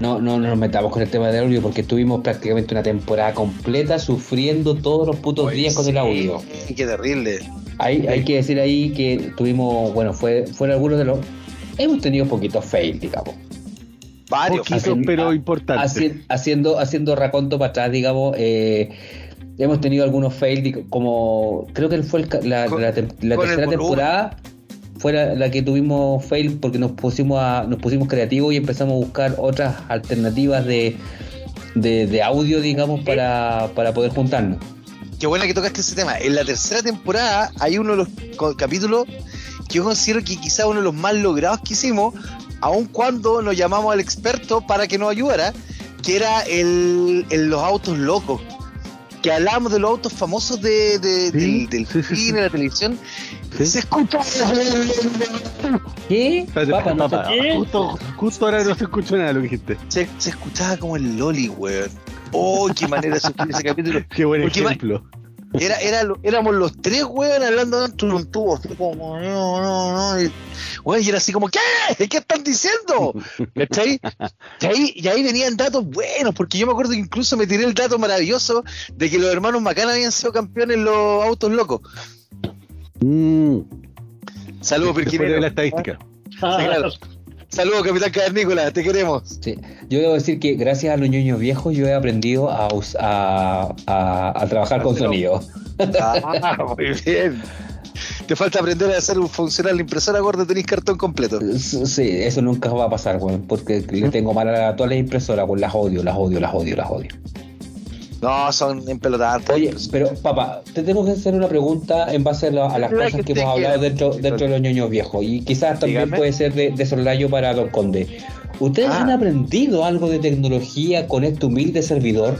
No, no nos metamos con el tema del audio porque estuvimos prácticamente una temporada completa sufriendo todos los putos días con el audio. Qué terrible. Hay, hay que decir ahí que tuvimos, bueno, fue, fueron algunos de los. Hemos tenido poquitos fail, digamos. Varios. Pero ha- importante. Haci- haciendo, haciendo raconto para atrás, digamos, eh, hemos tenido algunos fail, como creo que fue el la, Con- tercera temporada fue la, la que tuvimos fail porque nos pusimos a, nos pusimos creativos y empezamos a buscar otras alternativas de, de, de audio, digamos, para, para poder juntarnos. Qué buena que tocaste ese tema. En la tercera temporada hay uno de los capítulos que yo considero que quizá uno de los más logrados que hicimos, aun cuando nos llamamos al experto para que nos ayudara, que era el, el los autos locos. Que hablábamos de los autos famosos de, de- Sí, del, del sí, sí, cine, sí. de la televisión. Sí. Se escucha. ¿Qué? Espérate, Papá, no papá, sé- ¿Qué? justo, justo ahora no se escuchó nada de lo que dijiste. Se, se escuchaba como el Loli, weón. Oh, qué manera de sufrir ese capítulo. <laughs> Qué buen Porque ejemplo. Era, era, éramos los tres, weón, hablando dentro de un tubo. Así como, no, no, no. Y, weón, y era así como, ¿qué? ¿Qué están diciendo? ¿Cachai? Y ahí, y ahí venían datos buenos, porque yo me acuerdo que incluso me tiré el dato maravilloso de que los hermanos Macana habían sido campeones en los autos locos. Mm, Saludos, de la estadística. claro. Saludos, Capitán Cavernícola, te queremos. Sí. Yo debo decir que gracias a los ñoños viejos yo he aprendido a, a, a- a trabajar con sonido. Ah, <laughs> muy bien. Te falta aprender a hacer un funcional la impresora gorda, tenéis cartón completo. Sí, eso nunca va a pasar, weón, porque le tengo mal a todas las impresoras, weón, las odio, las odio, las odio, las odio. No, son empelotantes. Oye, pero papá, te tengo que hacer una pregunta en base a, la- a las La cosas que hemos hablado quiera. dentro, dentro de los ñoños viejos y quizás también Dígame. puede ser de, de soslayo para Don Conde. ¿Ustedes Ah. han aprendido algo de tecnología con este humilde servidor?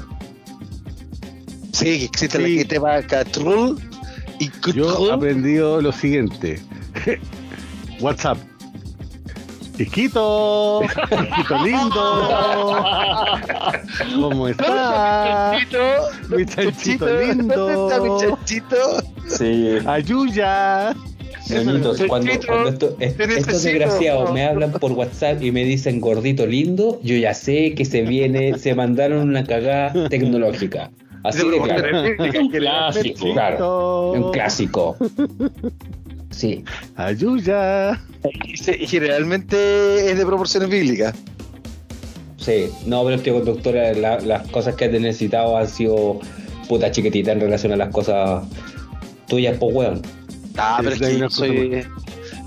Sí, existe Sí. la que te va a Catrul y Yo he aprendido lo siguiente. <laughs> WhatsApp. Chiquito, chiquito lindo. <laughs> ¿Cómo está? Mi chanchito lindo. ¿Dónde está mi chanchito? Sí. Ayuya. Necesito- cuando, esto- estos desgraciados me hablan por WhatsApp y me dicen gordito lindo, yo ya sé que se viene, se mandaron una cagada tecnológica. Así de claro. Un clásico. Claro, un clásico. Sí. Ayuya. Y, generalmente es de proporciones bíblicas. Sí, no, pero tío conductor, la- las cosas que has necesitado han sido puta chiquitita en relación a las cosas tuyas, pues weón. Ah, pero es que soy.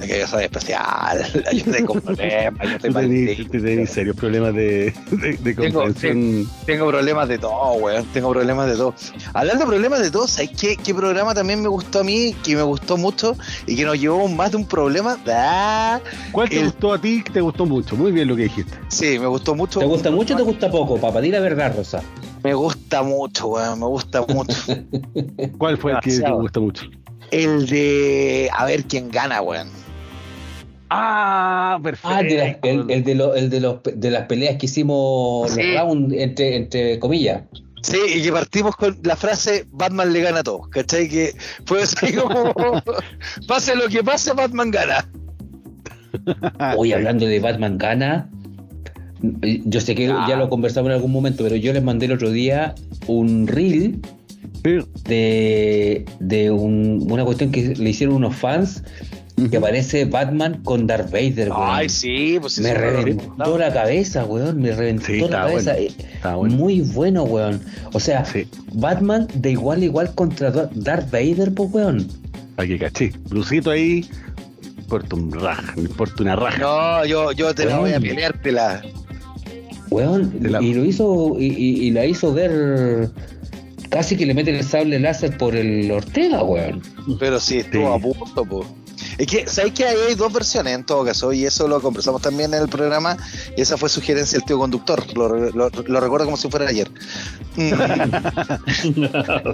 Es que yo soy especial. <laughs> Yo tengo problemas, yo estoy tenés, maldito. tú tenés serios problemas de, de, de Tengo- comprensión. Tengo problemas de todo, weón. Tengo problemas de todo. Hablando de problemas de todo, ¿sabes qué, qué programa también me gustó a mí? Que me gustó mucho y que nos llevó más de un problema. Ah, ¿Cuál te el- gustó a ti? Te gustó mucho. Muy bien lo que dijiste. sí, me gustó mucho. ¿Te gusta mucho o te gusta poco, papá? Di la verdad, Rosa. Me gusta mucho, weón. Me gusta mucho. <laughs> ¿Cuál fue el que te gustó mucho? el de. A ver quién gana, weón. Ah, perfecto. Ah, el de, las- el, el de, lo- el de, los, de las peleas que hicimos, Sí. los rounds, entre, entre comillas. Sí, y que partimos con la frase Batman le gana a todos, ¿cachai? Que fue así <laughs> como, pase lo que pase, Batman gana. <laughs> Hoy hablando de Batman gana, yo sé que Ah. ya lo conversamos en algún momento, pero yo les mandé el otro día un reel de, de un- una cuestión que le hicieron unos fans que aparece Batman con Darth Vader, weón. Ay, sí, pues me reventó la cabeza, weón. Me reventó Sí, la está cabeza. bueno, Eh, está bueno. Muy bueno, weón. O sea, Sí, Batman de igual a igual contra Darth Vader, pues, weón. que caché. Brucito ahí, importa un raja, me importa una raja. No, yo, yo te la voy a peleártela. Weón, la- y lo hizo, y, y- y la hizo ver casi que le meten el sable láser por el Ortega, weón. Pero sí, estuvo Sí. a punto, po. Es que, ¿sabéis que ahí hay dos versiones en todo caso? Y eso lo conversamos también en el programa. Y esa fue sugerencia del tío conductor. Lo, lo- lo recuerdo como si fuera ayer. <laughs> <laughs>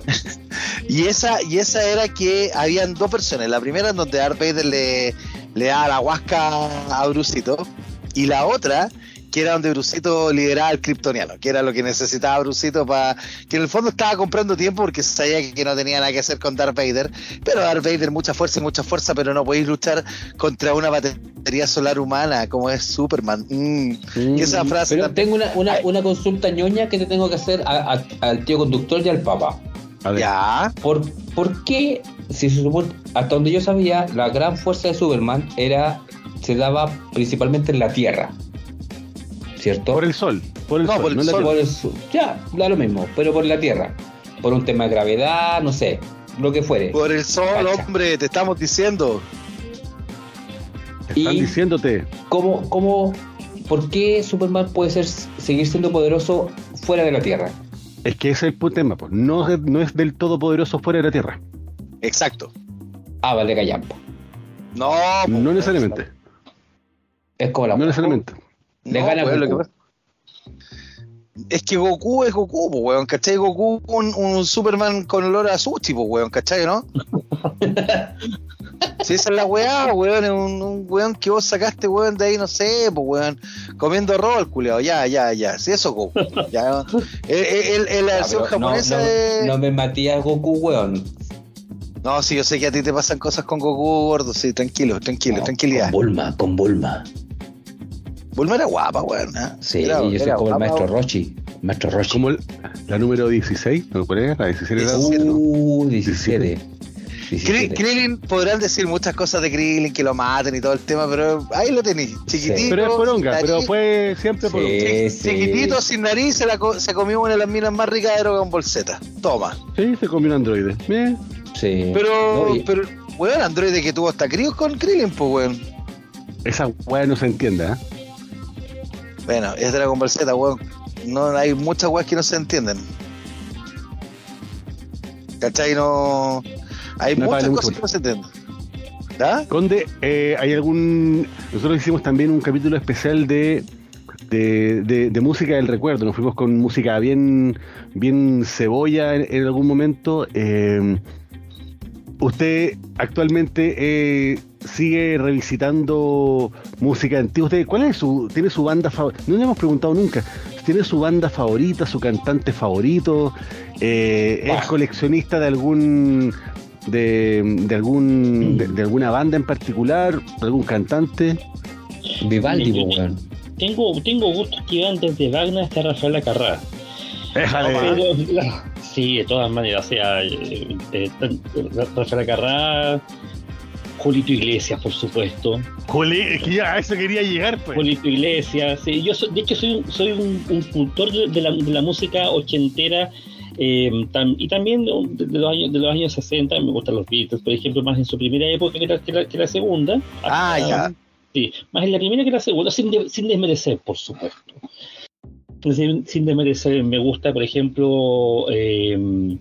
Y, esa, y esa era que habían dos versiones. La primera en donde Darth Vader le, le da la huasca a Brucito. Y la otra que era donde Brucito lideraba al kryptoniano, que era lo que necesitaba Brucito para que en el fondo estaba comprando tiempo porque sabía que no tenía nada que hacer con Darth Vader, pero Darth Vader mucha fuerza y mucha fuerza, pero no podéis luchar contra una batería solar humana como es Superman. Mm. Y esa frase Pero también- tengo una, una, consulta ñoña que te tengo que hacer a- a- al tío conductor y al papá. A ver, Ya, ¿Por, por qué, si se supone, hasta donde yo sabía, la gran fuerza de Superman era, se daba principalmente en la Tierra? ¿Cierto? por el sol, por el No, sol, por el no sol. Por el. Ya, da lo mismo, pero por la Tierra. Por un tema de gravedad, no sé, lo que fuere. por el sol, Cacha. hombre, te estamos diciendo. Están y- diciéndote, ¿Cómo, cómo, por qué Superman puede ser, seguir siendo poderoso fuera de la Tierra? es que ese es el tema, pues. No, es- no es del todo poderoso fuera de la tierra. Exacto. Ah, vale, callampa. No, No necesariamente. Es como la No necesariamente. Le no, gana pues, lo que pasa- Es que Goku es Goku, pues, weón, ¿cachai? Goku un, un Superman con olor a sushi, pues, weón, ¿cachai, no? <laughs> Si esa es la weá, weón, es un, un weón que vos sacaste, weón, de ahí, no sé, pues, weón, comiendo rol, culiao, ya, ya, ya, si eso es Goku, ya, el, el, el- la versión no, japonesa no, de... no me matías Goku, weón. No, sí, yo sé que a ti te pasan cosas con Goku, gordo, sí, tranquilo, tranquilo, No, tranquilidad. Con Bulma, con Bulma. Bulma era guapa, weón, ¿eh? Sí, Era- yo soy era como el maestro. Rochi. Maestro Rochi. Como el- la número 16, ¿no? ¿Cuál era? La 17 era. Uh, 17. Kri- 17. Krillin podrán decir muchas cosas de Krillin, que lo maten y todo el tema, pero ahí lo tenéis, chiquitito. Pero es poronga, pero fue siempre Sí. poronga. chi- sí. Chiquitito, sin nariz, se, la co- se comió una de las minas más ricas de Dragon Ball Z. Toma. Sí, se comió un androide. Bien. Sí. Pero, No, y- pero, weón, Android que tuvo hasta críos con Krillin, pues, weón. Esa weá no se entiende, ¿eh? Bueno, es Dragon Ball Z, weón. No, hay muchas weas que no se entienden. ¿Cachai? No. Hay No muchas cosas que no se entienden. ¿Ya? Conde, eh, hay algún. Nosotros hicimos también un capítulo especial de, de, de- de música del recuerdo. Nos fuimos con música bien, bien cebolla en, en algún momento. Eh, usted actualmente eh, sigue revisitando música antigua. ¿Usted, ¿Cuál es su, tiene su banda favorita? No le hemos preguntado nunca. ¿Tiene su banda favorita, su cantante favorito? Eh, ¿Es Bah. coleccionista de algún de, de algún de, de alguna banda en particular, de algún cantante. Vivaldi, weón. Tengo, tengo gustos que van desde Wagner hasta Rafael Acarrá. Déjale. Pero, la- sí, de todas maneras, o sea, eh, eh, Rafael Acarrá, Julito Iglesias, por supuesto. Juli, es que ya a eso quería llegar, pues. Julito Iglesias, sí, yo soy- de hecho soy, un- soy un, un cultor de, la, de la música ochentera eh, tam- y también de, de los años, de los años 60, me gustan los Beatles, por ejemplo, más en su primera época que la, que la, que la segunda. Ah, Hasta- ya. Sí, más en la primera que la segunda, sin, de- sin desmerecer, por supuesto. Sin, sin desmerecer, me gusta, por ejemplo, eh,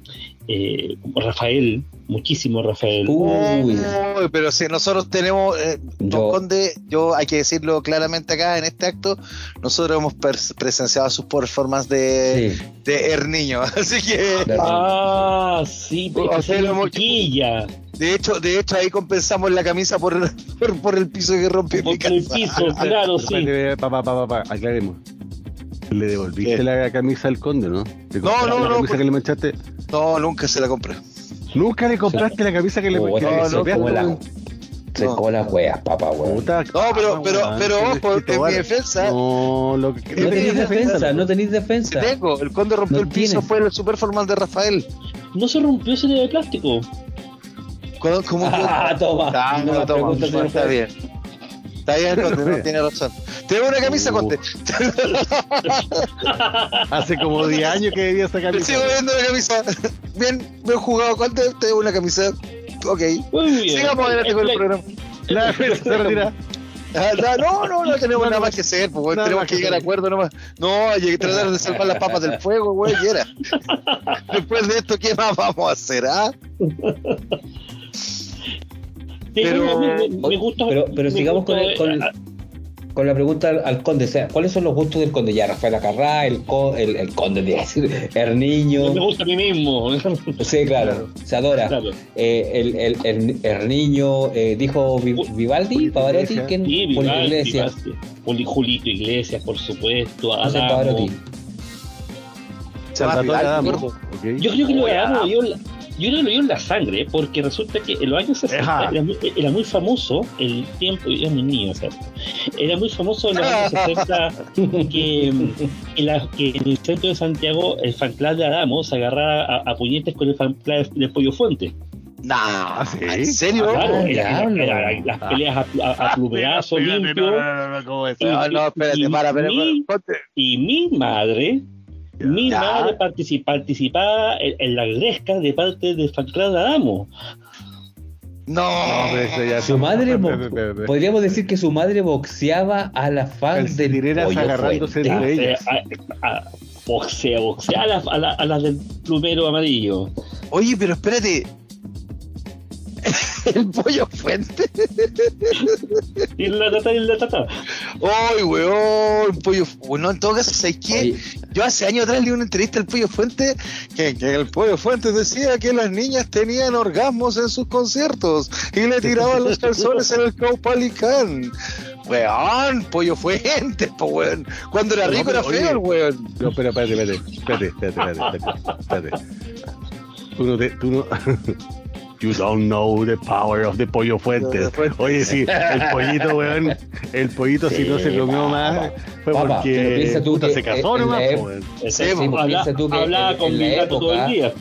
eh, Rafael, muchísimo Rafael. Uy, Uy, pero si nosotros tenemos, eh, yo, Conde, yo hay que decirlo claramente acá en este acto, nosotros hemos presenciado sus performances de, sí, de Herniño, <laughs> así que Ah, sí, O pero sea, lo hemos- chiquilla. de hecho, de hecho ahí compensamos la camisa por, <laughs> por, por el piso que rompió en mi Por el casa. piso, claro, sí. Pa, pa, pa, aclaremos. Le devolviste ¿Qué? la camisa al conde, ¿no? ¿Le No, no, la no, camisa pues- que le manchaste. No, nunca se la compré. Nunca le compraste la camisa que le Oh, que no, no, se No. cola weas, papá, weón. Puta, No, pero, pero, pero ojo, en mi defensa, No, lo que No tenés tenéis defensa, no tenéis defensa. tengo, el conde rompió No el piso tienes. fue el super formal de Rafael. No se rompió ese de plástico. ¿Cómo, cómo Ah, toma. Ah, No no, toma, está bien. Está bien, <laughs> Conde, no tiene razón. Tengo una camisa, Uh. Conde. <laughs> Hace como 10 años que debía Me camisa. sigo viendo la camisa. Bien, bien jugado, Conde. Tengo una camisa. Ok. Muy bien. Sigamos adelante con el programa. La se retira. Ah, No, no, no tenemos Nada nada más que hacer, pues, tenemos que llegar a acuerdo nomás. No, hay que tratar de salvar las papas del <laughs> fuego, güey, y era. Después de esto, ¿qué más vamos a hacer, ah? Sí, pero- me, me- me gusta. Pero, pero sigamos con, gusta, el- con, el- eh, con la pregunta al, al conde. O sea, ¿cuáles son los gustos del conde? Ya, Rafael Acarrá, el, co- el, el conde, de decir, <laughs> Herniño. Me gusta a mí mismo. Sí, claro, se adora. Claro. Eh, el, el, el Herniño, eh, dijo Vi- Vivaldi, Pavarotti. ¿quién? Sí, Vivaldi, Iglesias. Julito Iglesias, por supuesto. No sé, Adamo. Pavarotti. Adamo, ok. Yo creo que lo Adamo Adamo. Yo que lo vio en la sangre, porque resulta que en los años 60 Ajá. era muy, era muy famoso el tiempo, era muy niño, ¿cierto? Era muy famoso en los años <laughs> 60 que, en la- que en el centro de Santiago el fan club de Adamo se agarraba a, a puñetes con el fan club de Pollo Fuente. Nah, ¿sí? ¿en serio? Claro, Ah, era- era- diablo. era las peleas a, a, a Espérate, limpio. no, no, no, no. No, no, espérate, para, para, Y- ponte. Y mi madre, mi Ya. madre participa- participaba en, en la gresca de parte de Adamo. No, No, pero eso ya Su madre, podríamos decir que su madre boxeaba a la fans del pollo agarrándose ellas. a- a- boxea, boxea a las a la- a las del plumero amarillo. Oye, pero espérate. <laughs> El pollo fuente. Y la tata y la tata. Ay, weón, pollo. Bueno, en todo caso, ¿sabes qué? Oye, Yo hace años atrás leí una entrevista al Pollo Fuente que, que el Pollo Fuente decía que las niñas tenían orgasmos en sus conciertos y le tiraban los calzones en el Caupalicán. Weón, Pollo Fuente, po weón. Cuando era rico era feo el weón. No, pero espérate, espérate, espérate, espérate, espérate, espérate, espérate. Tú no te, tú no... <laughs> You don't know the power of the pollo fuentes. Oye, sí, el pollito, weón, el pollito si no se comió más fue Papá, porque tú puta, que se casó nomás, weón. Pues, hablaba con mi gato todo el día.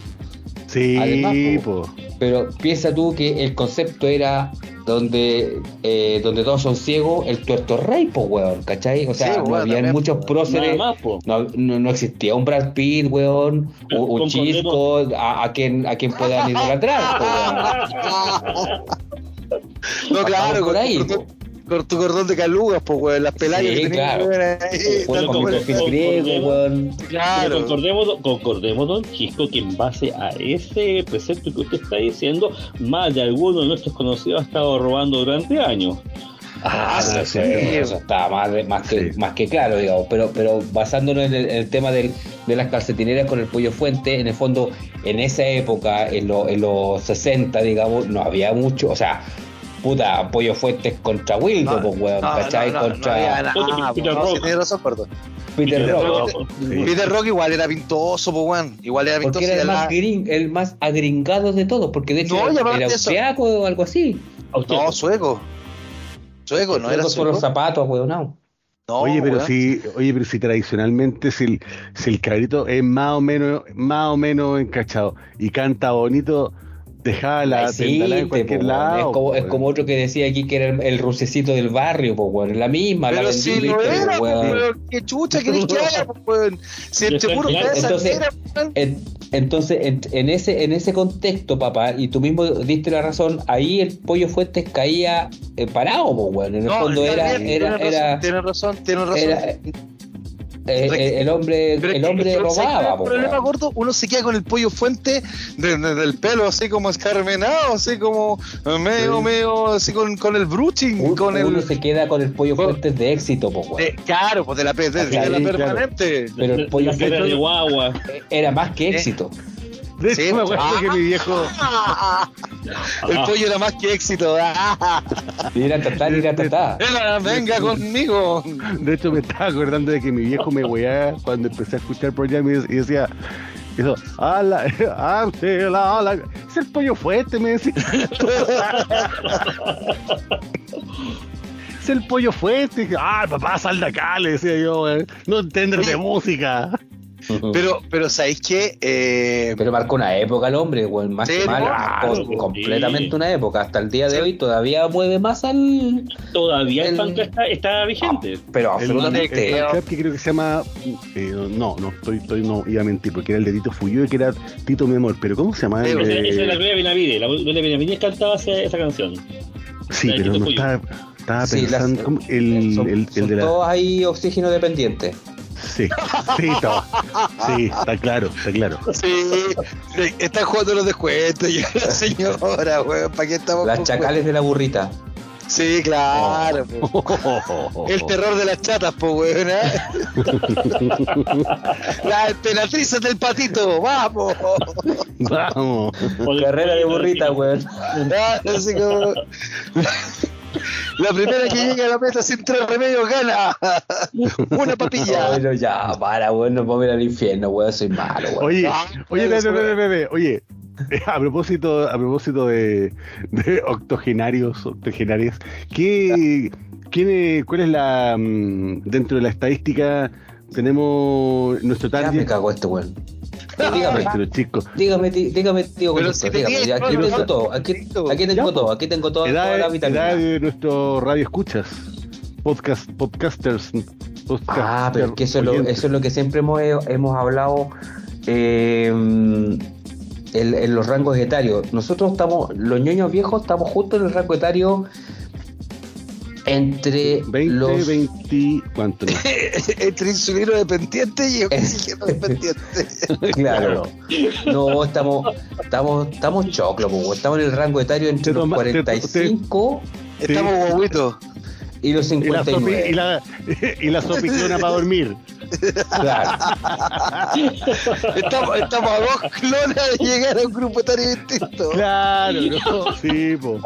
Sí, Además, po. Pero piensa tú que el concepto era donde eh, donde todos son ciegos, el tuerto rey, pues, weón, ¿cachai? O sea, Sí, no weón, también, muchos próceres, más, po. no, no, no existía un Brad Pitt, weón, Pero un, chisco a, a quien a quien puedan idolatrar, <laughs> pues, weón. No, claro, por con, ahí, po. Con tu cordón de calugas, pues weón, las pelayas Sí, que claro. ahí, con con- con- griego, weón. Claro. concordemos, concordemos, don Chisco, que en base a ese precepto que usted está diciendo, más de alguno de nuestros conocidos ha estado robando durante años. Ah, sí, sí, sí. eso está más, de- más, que, Sí. más que claro, digamos. Pero, pero basándonos en el, en el tema del- de las calcetineras con el pollo fuente, en el fondo, en esa época, en, lo- en los 60, digamos, no había mucho, o sea, puta, Pollo Fuentes contra Wildo, No, pues, weón, no, ¿cachai? no, no, contra Peter Rock. razón, gordo. Peter Peter Rock. Rock. Sí. Peter Rock igual era pintoso, pues, weón. Igual era pintoso. Porque era el más, la- gring- el más agringado de todos, porque de hecho era, era austriaco o algo así. Austriaco. No, sueco. Sueco, no era por los sueco. zapatos, weón, no. No, oye, pero si, oye, pero si tradicionalmente si el, si el cabrito es más o menos, más o menos encachado y canta bonito, dejaba la Sí, en cualquier po, lado. es, como, es como otro que decía aquí que era el, el rusecito del barrio, pues, weón. La misma, la Pero si vendí, no era, weón. Qué chucha querés que haga, pues, weón. Si claro, cabeza entonces-. En- entonces, en, en ese en ese contexto, papá, y tú mismo diste la razón, ahí el pollo Fuentes caía eh, parado, pues, weón. En el No, fondo era, bien, era, tienes era, razón, tienes razón, tienes razón. era, eh, eh, el hombre, el hombre es que, ¿sabes cuál es robaba, el problema gordo, uno se queda con el pollo fuente de- de- del pelo así como escarmenado, así como eh, medio, Sí. medio, así con, con el bruching, Uno, con uno el... se queda con el pollo Bueno, Fuentes de éxito, weón. de- claro, pues de la, de, de la Claro, claro. permanente. Pero el pollo de Fuentes guagua. era más que Eh, éxito. De hecho, Sí, me acuerdo ah. que mi viejo, Ah, <laughs> el pollo era más que éxito. Ah, Mira, tatá, mira, tatá. era, venga conmigo. de hecho me estaba acordando de que mi viejo me weaba cuando empecé a escuchar por allá y decía, eso, ala, <laughs> ante la, ala, es el pollo fuerte, me decía. <laughs> Es el pollo fuerte. Ah, papá, sal de acá, le decía yo, weón. no entiendes de música. <laughs> Pero, pero ¿sabéis qué? Eh, Pero marcó una época el hombre, weón, más Sí, que mal, claro, marcó sí. completamente una época. Hasta el día de Sí. hoy todavía mueve más al. Todavía el, El- está, está vigente. Pero El, absolutamente. el que creo que se llama. eh, no, no, estoy, estoy, no iba a mentir, porque era el de Tito Fuyú y que era Tito Mi Amor. Pero ¿cómo se llama? Sí, El Esa, es la Gloria Benavides. La Gloria Benavides cantaba esa, esa canción. Sí, pero Tito no estaba, estaba Sí, las- pensando. son, el, el son de la. todos ahí oxígeno dependiente. Sí, sí, está claro, está claro. sí, están jugando los descuentos. Ya la señora, weón, ¿para qué estamos Las chacales de la burrita. Sí, claro. po. El terror de las chatas, po, weón. ¿eh? <laughs> Las emperatrices del patito, vamos. Vamos. Carrera de burrita, weón. Ah, así como- La primera que llega a la meta sin tres remedios gana. <laughs> Una papilla. Bueno, ya, para, weón, nos vamos a ir al infierno, weón, soy malo, weón. Oye, Ah, oye, eso, bebé, bebé, bebé, oye, eh, a propósito, a propósito de, de octogenarios, octogenarias, ¿qué, quién es- ¿cuál es la mm, dentro de la estadística? Tenemos nuestro Ya me target. cago este weón. Dígame, Nuestro chico. dígame, tí- dígame, tío, Pero conductor, si dígame. Aquí tengo todo, aquí, tengo Ya, todo, aquí tengo todo, toda Edad, la edad vitamina. de nuestro radio escuchas, podcast, podcasters, podcast- Ah, pero es que eso es, lo, eso es lo que siempre hemos, hemos hablado eh, en, en los rangos etarios. Nosotros estamos, los ñoños viejos, estamos justo en el rango etario entre 20, los... 20, ¿cuánto? <laughs> Entre insulino dependiente y oxígeno dependiente. <laughs> Claro. No, estamos, estamos, estamos choclo, po, estamos en el rango etario entre los toma- te- te- Estamos45 guaguitos. y los Y la, sopi, 59. y la, <laughs> y la sopiclona para dormir. Claro. Estamos, estamos a dos clonas de llegar a un grupo etario distinto. Claro, ¿no? Sí, po.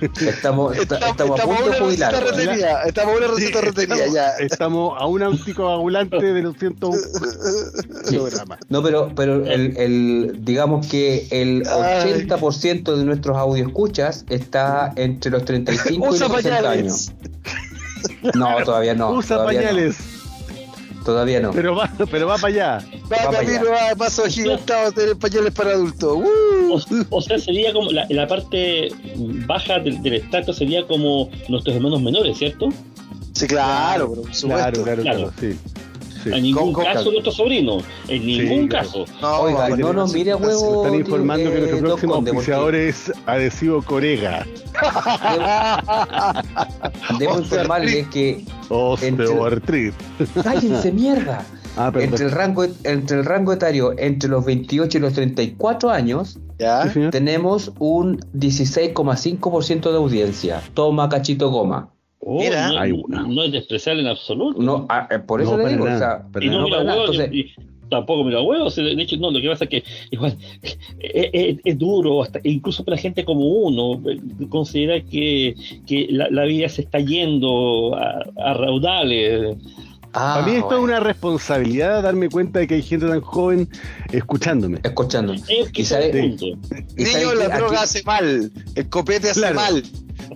Estamos, esta- Estamos, estamos a punto de una receta jubilarnos. retenida. Estamos a una receta Sí, retenida estamos, ya. estamos a un anticoagulante de los 101 Sí. programas. No, pero, pero el, el- digamos que el Ay. 80% de nuestros audioscuchas está entre los 35 y Usa los 60 pañales. años. No, todavía no. Usa todavía pañales, No, todavía no. pero va, pero va para allá. Va Va para camino a paso agigantado a tener pañales para adultos. ¡Uh! O, o sea, sería como la, la parte baja del, del estrato sería como nuestros hermanos menores, ¿cierto? Sí, claro, por supuesto. Claro, claro, Claro. claro, sí. Sí. En ningún Con- con- caso nuestros sobrinos, en ningún caso. No, Oiga, no nos mire a huevo. Están informando que eh, nuestro Don próximo auspiciador es Adhesivo Corega. <laughs> Debo informarles que. Osteoartritis. ¡Cállense, mierda! <laughs> Ah, Entre el, rango, entre el rango etario entre los 28 y los 34 años, tenemos un 16,5% de audiencia. Toma cachito goma. Oh, Mira. no, Ay, bueno. no es despreciable en absoluto. No, ah, eh, por eso No, le para digo, nada, o sea, para y no, no mira, huevo, Entonces, y tampoco me lo huevo. De hecho, no, lo que pasa es que igual <laughs> es, duro, hasta, incluso para gente como uno, considera que, que la, vida se está yendo a, raudales. Ah, para mí esto es una responsabilidad darme cuenta de que hay gente tan joven escuchándome. Escuchándome. Es que Niño, la droga hace mal, el copete hace mal.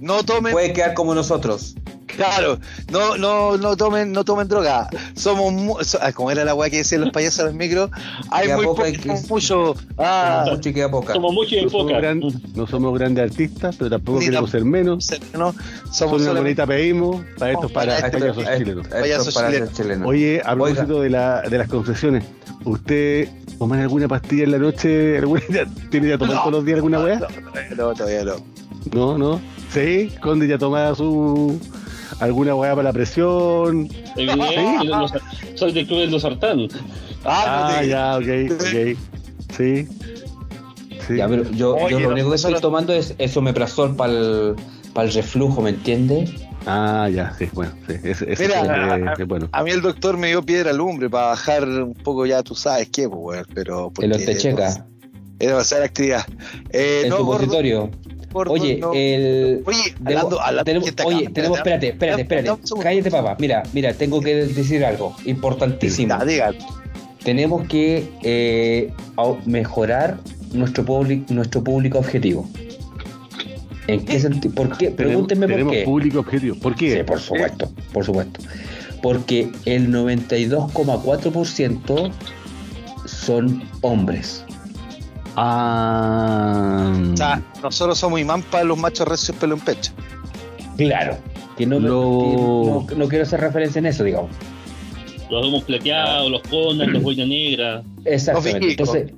No tomen. Puede quedar como nosotros. Claro, no, no, no tomen, no tomen droga. Somos ah, como era la weá que decían los payasos en los micros, hay muy poco, mucho, ah, mucho y queda poca. Somos mucho y no poca. no somos grandes artistas, pero tampoco queremos ser menos. No, somos una bonita pedimos para estos para, payasos chilenos. Payasos chilenos. Oye, a propósito de, la, de las concesiones, ¿usted toma alguna pastilla en la noche? ¿Alguna, <laughs> ¿Tiene ya tomar todos los días alguna weá? No, todavía no. No, no. Sí, Conde ya tomaba su alguna weá para la presión. soy del club del Losartán. Ah, ah ya, ok, ok. Sí. sí. Ya, pero yo, yo lo único que estoy tomando es eso me para el, para el reflujo, ¿me entiendes? Ah, ya, sí, bueno, sí. Es, es, Mira, a, bueno. a, mí el doctor me dio piedra lumbre para bajar un poco ya, tú sabes qué, pues, pero... El Otecheca. Es demasiada actividad. Eh, el no, supositorio oye, el. Oye, hablando, tenemos, oye, tenemos, espérate, espérate, espérate. Cállate, papá. Mira, mira, tengo que decir algo importantísimo. Tenemos que eh, mejorar nuestro, nuestro público objetivo. ¿En qué sentido? ¿Por qué? Pregúntenme por qué. público objetivo. ¿Por qué? Sí, por supuesto, por supuesto. Porque el 92,4% son hombres. Ah. O sea, nosotros somos imán para los machos recios pelo en pecho. Claro. Que no, no, quiero hacer referencia en eso, digamos. Los hemos plateados, los conas, los boinas negras. Exactamente. Entonces,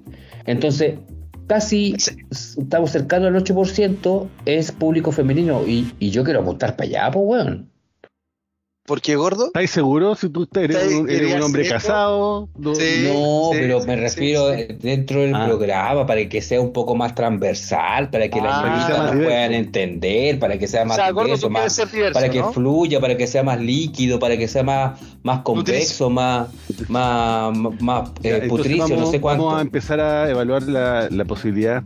entonces, casi estamos cercanos al 8% es público femenino y, y yo quiero apuntar para allá, pues, weón. ¿Por qué gordo? ¿Estás seguro si tú eres, un, un hombre casado? No, pero me refiero dentro del ah. programa para que sea un poco más transversal, para que las ah, nos puedan entender, para que sea más, para que fluya, para que sea más líquido, para que sea más, más convexo, más, más, más eh, putricio, no sé cuánto. Vamos a empezar a evaluar la, la posibilidad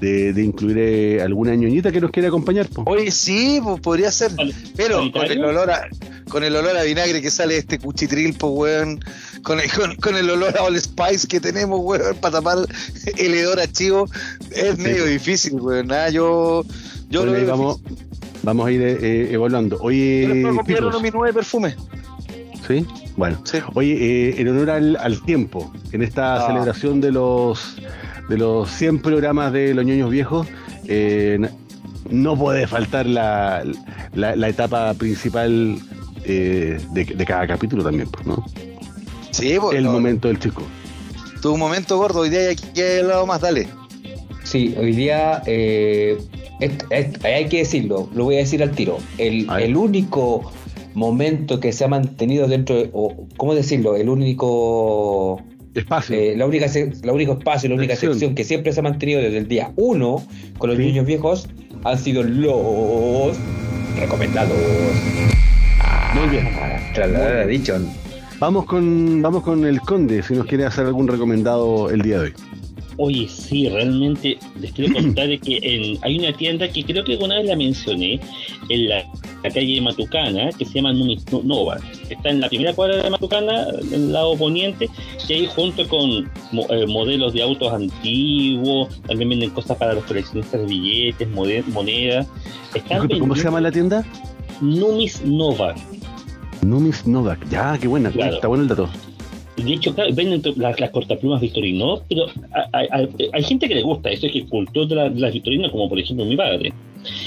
de, incluir eh, alguna ñoñita que nos quiera acompañar. Oye, sí, pues podría ser. Pero con el olor a, con el olor a vinagre que sale este cuchitril, pues weón. Con el, con, el olor a All Spice que tenemos, weón, para tapar el hedor a chivo, es medio difícil, weón. Nada, yo, yo lo vamos, vamos a ir eh, evaluando. Oye, uno mi nueve perfume. ¿Sí? Bueno. Oye, eh, en honor al, al, tiempo, en esta ah. celebración de los de los 100 programas de Los Ñoños Viejos, eh, no puede faltar la, la, etapa principal eh, de, cada capítulo también, pues, ¿no? Sí, pues, El momento del chico. Tu momento gordo, hoy día hay que lado más, dale. Sí, hoy día eh, hay que decirlo, lo voy a decir al tiro. El, el único momento que se ha mantenido dentro de, o, ¿cómo decirlo? El único espacio. Eh, la, única, la único espacio, la única sección que siempre se ha mantenido desde el día 1 con los niños viejos han sido los recomendados. Muy bien. dicho. Vamos con, vamos con el conde, si nos quiere hacer algún recomendado el día de hoy. Oye, sí, realmente les quiero <clears throat> contar que hay una tienda que creo que alguna vez la mencioné en la, calle Matucana, que se llama Nova. Está en la primera cuadra de Matucana, en el lado poniente, y ahí junto con eh, modelos de autos antiguos, también venden cosas para los coleccionistas de billetes, monedas. ¿Cómo se llama la tienda? Numis Nova. Numis Nova, ya, qué buena, está bueno el dato. De hecho, venden las, las cortaplumas Victorino, pero hay, gente que le gusta eso, es que cultó de, las Victorino, como por ejemplo mi padre.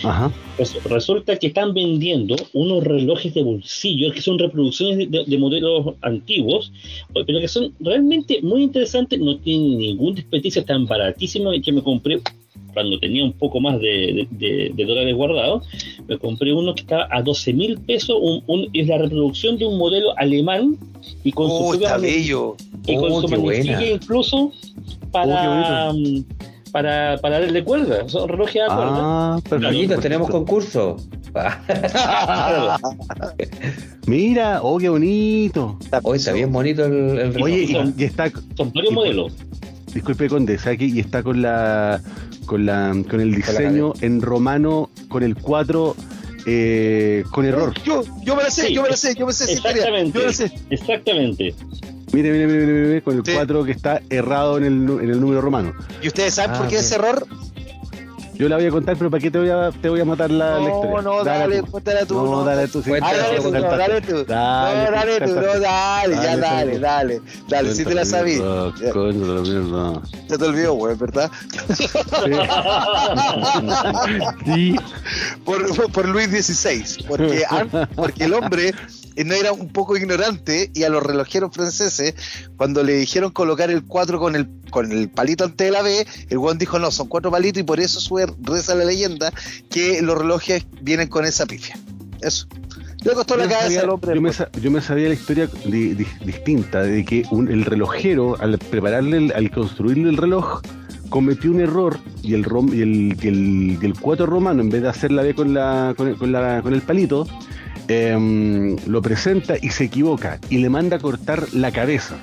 Ajá. Pues resulta que están vendiendo unos relojes de bolsillo que son reproducciones de, modelos antiguos, pero que son realmente muy interesantes, no tienen ningún desperdicio, tan baratísimo que me compré cuando tenía un poco más de, dólares guardados, me compré uno que estaba a 12 mil pesos, un, es la reproducción de un modelo alemán y con su oh, está bello. y con oh, su incluso para, oh, para, para darle cuerda. Son relojes a cuerda. Ah, perfecto. Tenemos concurso. <laughs> Mira, oh, qué bonito. Hoy está bien bonito el, el reloj. Oye, y, está, Son varios modelos. Disculpe Conde, ¿sabe qué? Y está con la con la con el diseño en romano con el 4 eh, con error. Yo, yo me la sé, Sí, yo me la sé, yo me sé. Exactamente. Yo me la sé. Exactamente. Mire, mire, mire, mire, mire, con el Sí. 4 que está errado en el, en el número romano. ¿Y ustedes saben Ah, por qué ok. ese error? Yo la voy a contar, pero ¿para qué te voy a, te voy a matar la, la No, historia? no, dale, cuéntala tú. No, dale tú. dale tú, dale tú. Dale, no, dale tú, no, dale, ya Dale, dale, dale. Si te la sabí. Cuéntala, cuéntala, mierda. Se te olvidó, güey, ¿verdad? Sí. <laughs> Por, por- Luis XVI. Porque, porque el hombre no era un poco ignorante y a los relojeros franceses, cuando le dijeron colocar el 4 con el, con el palito ante de la B, el guan dijo no, son cuatro palitos y por eso sube, reza la leyenda que los relojes vienen con esa pifia. Eso. Le costó la Yo me cabeza sabía- al hombre. Yo me, yo sabía la historia di- di- distinta, de que un- el relojero, al prepararle, el- al construirle el reloj, cometió un error y el, rom- y el, y el, y el 4 romano, en vez de hacer la B con, la, con, el, con la- con el palito, em, lo presenta y se equivoca y le manda a cortar la cabeza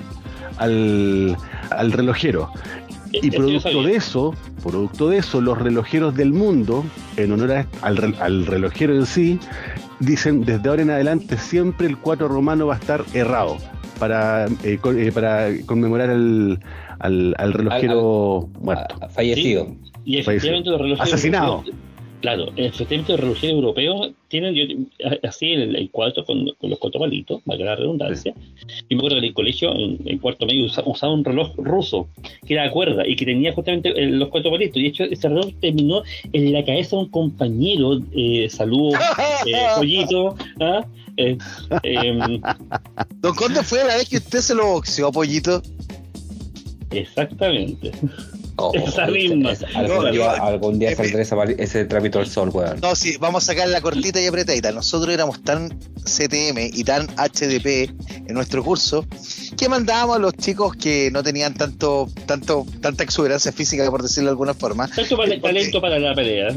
al, al relojero. Y Eso yo producto de eso, producto de eso, los relojeros del mundo, en honor a- al, al relojero en sí, dicen desde ahora en adelante siempre el 4 romano va a estar errado para, eh, con- eh, para conmemorar al, al, al relojero muerto. Fallecido. Y efectivamente los relojeros Asesinado. Claro, efectivamente los relojeros europeos tienen yo, así en el, el cuarto con, con los cuatro palitos, valga la redundancia. Y me acuerdo que en el colegio, en, en cuarto medio, usa- usaba un reloj ruso que era cuerda y que tenía justamente eh, los cuatro palitos. Y de hecho, ese reloj terminó en la cabeza de un compañero. Eh, saludos, <laughs> eh, pollito. ¿ah? Eh, em, <laughs> Don Conde fue la vez que usted se lo boxeó, pollito. exactamente. Oh, Esa misma. algún, No, día, no, algún día eh, saldrá esa ese trapito al sol, weón. No, sí, vamos a sacar la cortita y apretadita. Nosotros éramos tan CTM y tan HDP en nuestro curso que mandábamos a los chicos que no tenían tanto, tanto, tanta exuberancia física, por decirlo de alguna forma. Tanto para- talento para la pelea.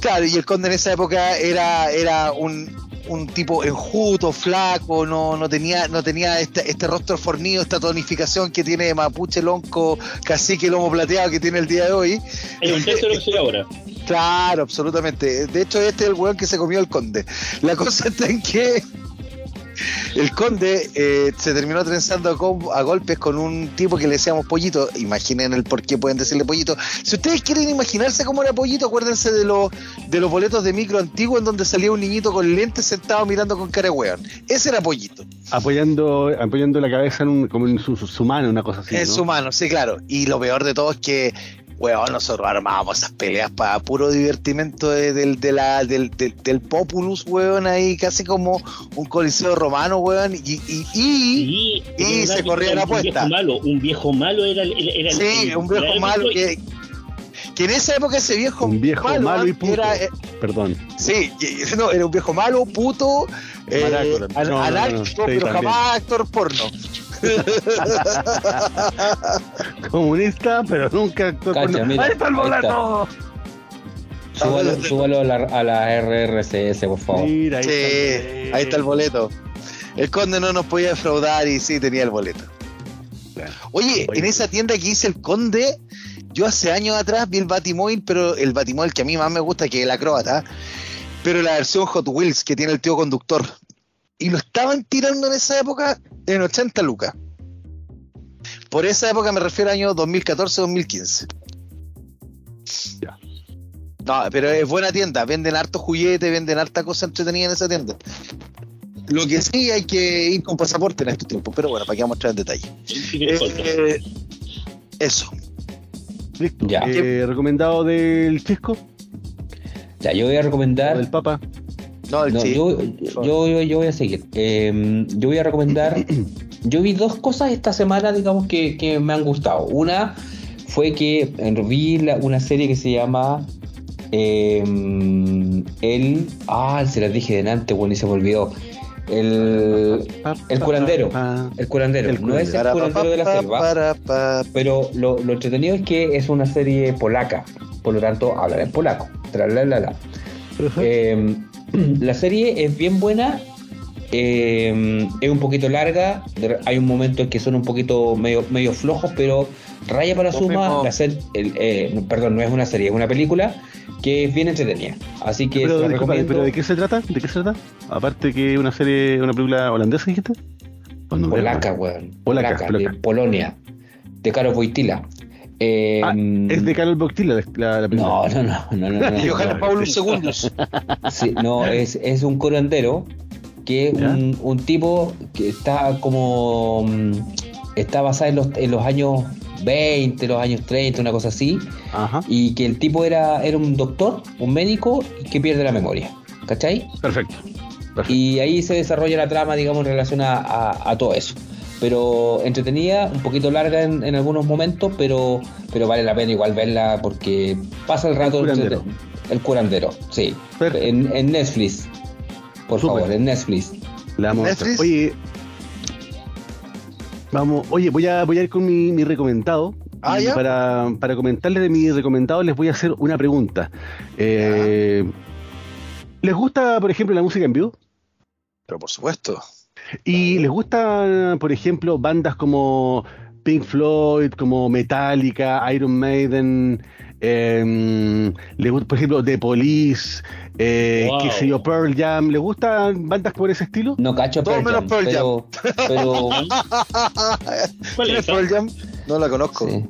Claro, y el conde en esa época era, era un, un tipo enjuto, flaco, no, no tenía, no tenía este, este rostro fornido, esta tonificación que tiene Mapuche, Lonco, Cacique, Lomo Plateado que tiene el día de hoy. Tercio de lo que ahora. Claro, absolutamente. De hecho, este es el weón que se comió el conde. La cosa está en que el conde eh, se terminó trenzando a, golpes con un tipo que le decíamos pollito. Imaginen el por qué pueden decirle pollito. Si ustedes quieren imaginarse cómo era pollito, acuérdense de, los de los boletos de micro antiguos en donde salía un niñito con lentes sentado mirando con cara de weón. Ese era pollito. Apoyando, apoyando la cabeza en un, como en su, su- su mano, una cosa así. es ¿no? humano, sí, claro. Y lo peor de todo es que, weón, nosotros armábamos esas peleas para puro divertimento de- del, de la, del, del, del populus, weón, ahí casi como un coliseo romano, weón. Y, y, y- se corría la un viejo apuesta. malo, un viejo malo era el, era el- sí, el- un viejo malo que, que en esa época ese viejo, Un viejo malo, y puto. era, eh, Perdón. sí, <laughs> no, era un viejo malo, puto, eh, Maraco, an- no, no, no, anárquico, sí, pero también. jamás actor porno. <laughs> Comunista, pero nunca actuó Cacha, con... mira, ¡Ahí está el boleto! Súbalo, súbalo a, la, a la RRCS, por favor. Mira, ahí Sí, está. ahí está el boleto. El conde no nos podía defraudar y sí tenía el boleto. Oye, Oye. en esa tienda que hice el conde, yo hace años atrás vi el Batimóvil, pero el Batimóvil que a mí más me gusta que el acróbata, pero la versión Hot Wheels que tiene el tío conductor. Y lo estaban tirando en esa época en 80 lucas. Por esa época me refiero a año 2014-2015. Ya. No, pero es buena tienda, venden harto juguete, venden harta cosa entretenida en esa tienda. Lo que sí hay que ir con pasaporte en estos tiempos, pero bueno, para que vamos a entrar en detalle. Eh, eso. Listo. Ya. Eh, recomendado del Chisco Ya, yo voy a o recomendar. del Papa. No, el No, sí. yo, yo, yo, yo voy a seguir. Eh, yo voy a recomendar. <clears throat> Yo vi dos cosas esta semana, digamos, que, que me han gustado. Una fue que vi la- una serie que se llama. eh, el. Ah, se las dije delante, bueno, y se me olvidó. El, el curandero. El curandero. El no es el curandero de la selva. Pero lo, lo entretenido es que es una serie polaca. Por lo tanto, hablan en polaco. Tra, la, la, la. Eh, <clears throat> la serie es bien buena. eh, es un poquito larga. Hay un momento en que son un poquito medio, medio flojos, pero raya para suma. La ser- el- eh, perdón, no es una serie, es una película que es bien entretenida. Así que Pero, disculpa, recomiendo. ¿pero de qué se trata? ¿De qué se trata? Aparte que una serie, una película holandesa, dijiste. Polaca, weón. Polaca, Polaca, polaca. de Polonia. De Caro Wojtyla. Eh, Ah, es de Carol Boctila la, la, la película. No, no, no, no, no. no, no. Johannes Paulus II. Sí, no, es, es un curandero que es un, un tipo que está como. mm, Está basado en los, en los años 20, los años 30, una cosa así. Ajá, Y que el tipo era, era un doctor, un médico, que pierde la memoria. ¿Cachai? perfecto. perfecto. Y ahí se desarrolla la trama, digamos, en relación a, a- a todo eso. Pero entretenida, un poquito larga en, en algunos momentos, pero, pero vale la pena igual verla porque pasa el rato. El curandero. entrete- El curandero, sí. En, en Netflix. Por favor, en Netflix. La vamos a hacer. Netflix. Oye, vamos, oye, voy a, voy a ir con mi, mi recomendado. Ah, Y ¿ya? Para, para comentarles de mi recomendado les voy a hacer una pregunta. Eh, ¿Les gusta, por ejemplo, la música en vivo? Pero por supuesto. ¿Y les gusta, por ejemplo, bandas como Pink Floyd, como Metallica, Iron Maiden, eh, les gusta, por ejemplo, The Police, eh, Wow. qué sé yo, Pearl Jam? ¿Les gustan bandas por ese estilo? No cacho Todo Pearl menos Jam, Pearl pero, pero <laughs> ¿Cuál ¿Quién es Pearl Jam? No la conozco. sí.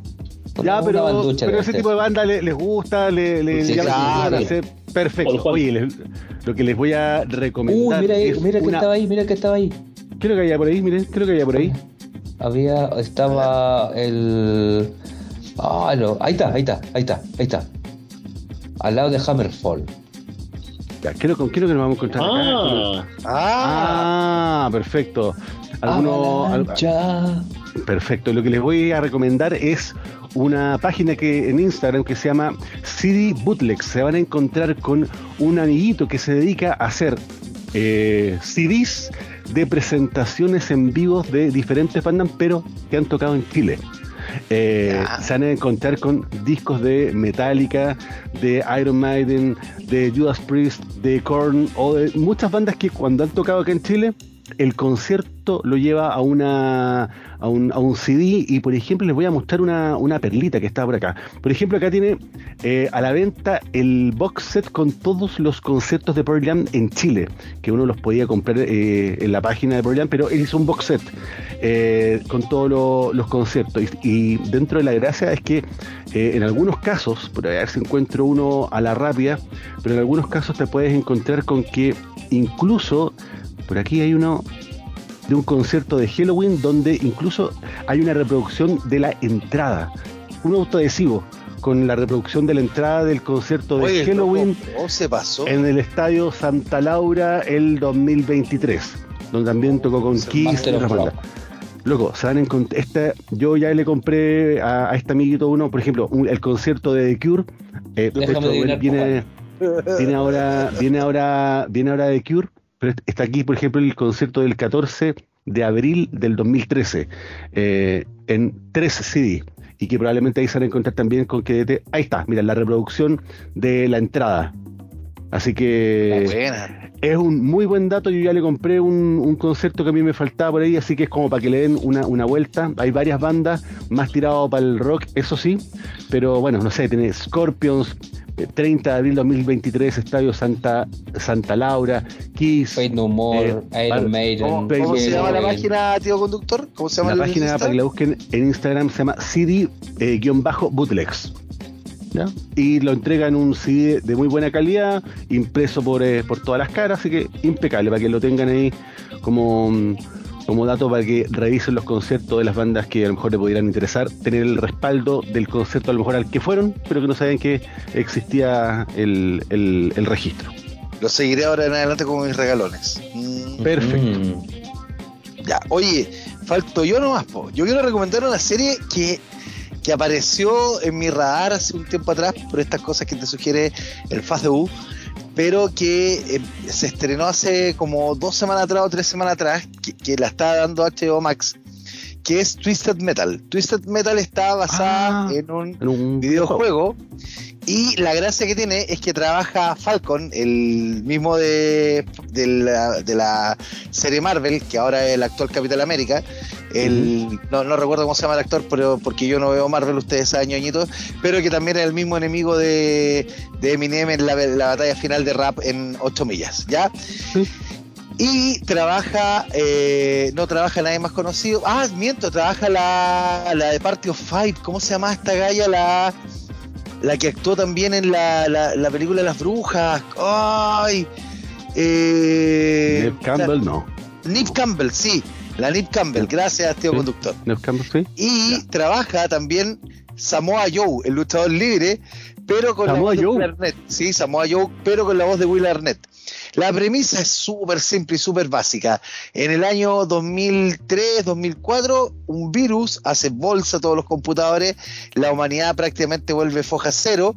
Ya, pero, pero ese ser. tipo de banda le- les gusta, le, le Sí, llama la claro. atención, hace- Perfecto. Oye, les- lo que les voy a Uy, recomendar mira, ahí, es mira que una- estaba ahí, mira que estaba ahí. ¿Qué es lo que había por ahí? Miren, ¿qué es lo que había por ahí? Había, estaba el. Ah, no, ahí está, ahí está, ahí está, ahí está. Al lado de Hammerfall. Ya, ¿qué es lo, ¿con qué es lo que nos vamos a encontrar acá? Ah, Ah, Ah, perfecto. Alguno- al- perfecto. Lo que les voy a recomendar es una página que en Instagram que se llama CD Bootlegs. Se van a encontrar con un amiguito que se dedica a hacer eh, CDs de presentaciones en vivos de diferentes bandas, pero que han tocado en Chile. Eh, se van a encontrar con discos de Metallica, de Iron Maiden, de Judas Priest, de Korn o de muchas bandas que cuando han tocado acá en Chile, el concierto lo lleva a una a un, a un CD y por ejemplo les voy a mostrar una, una perlita que está por acá. Por ejemplo acá tiene eh, a la venta el box set con todos los conciertos de Pearl en Chile, que uno los podía comprar eh, en la página de Pearl pero él hizo un box set eh, con todos lo- los conciertos. Y, y dentro de la gracia es que en algunos casos, por a ver si encuentro uno a la rápida, pero en algunos casos te puedes encontrar con que incluso por aquí hay uno de un concierto de Halloween donde incluso hay una reproducción de la entrada, un autoadhesivo con la reproducción de la entrada del concierto de oye, Halloween ¿cómo se pasó? en el estadio Santa Laura el 2023, donde también tocó con Kiss y. Loco, se van a encontrar. Esta, yo ya le compré a, a este amiguito uno, por ejemplo, un- el concierto de The Cure. eh, de hecho, viene, viene ahora, viene ahora, viene ahora The Cure, pero está aquí, por ejemplo, el concierto del 14 de abril del 2013 eh, en 3 CD y que probablemente ahí se van a encontrar también con que ahí está, mira la reproducción de la entrada. Así que Buena. es un muy buen dato. Yo ya le compré un, un concierto que a mí me faltaba por ahí, así que es como para que le den una, una vuelta. Hay varias bandas más tirado para el rock, eso sí, pero bueno, no sé, tiene Scorpions, 30 de abril 2023, Estadio Santa, Santa Laura, Kiss. Fate No More, Eh, Iron Maiden. ¿Cómo, Pero cómo se llama la página, tío conductor? ¿Cómo se llama La página Insta? para que la busquen en Instagram se llama CD-bootlegs. ¿ya? Y lo entrega en un CD de muy buena calidad, impreso por, eh, por todas las caras, así que impecable, para que lo tengan ahí como, mm, como dato para que revisen los conciertos de las bandas que a lo mejor le pudieran interesar, tener el respaldo del concierto a lo mejor al que fueron, pero que no sabían que existía el, el- el registro. Lo seguiré ahora en adelante con mis regalones. Mm, Perfecto. Mm. ya, oye, falto yo nomás, po. Yo quiero recomendar una serie que, que apareció en mi radar hace un tiempo atrás por estas cosas que te sugiere el FASDU. Pero que eh, se estrenó hace como dos semanas atrás o tres semanas atrás, que, que la está dando HBO Max, que es Twisted Metal. Twisted Metal está basada Ah, en un En un videojuego. Y la gracia que tiene es que trabaja Falcon, el mismo de, de, la, de la serie Marvel, que ahora es el actual Capitán América. El, no, no recuerdo cómo se llama el actor, pero porque yo no veo Marvel, ustedes saben, ñoñitos, pero que también es el mismo enemigo de, de Eminem en la, la batalla final de rap en 8 millas, ¿ya? Y trabaja, eh, no trabaja nadie más conocido. Ah, miento, trabaja la, la de Party of Five. ¿Cómo se llama esta galla? La, la que actuó también en la, la, la película Las Brujas. ¡Ay! Eh, Neve Campbell, no. Nip Campbell, sí. La Nip Campbell, gracias, tío Sí. conductor. Neve Campbell, sí. Y trabaja también Samoa Joe, el luchador libre, pero con Samoa la voz de. Will Arnett. Sí, Samoa Joe, pero con la voz de Will Arnett. La premisa es súper simple y súper básica. En el año 2003-2004, un virus hace bolsa a todos los computadores, la humanidad prácticamente vuelve foja cero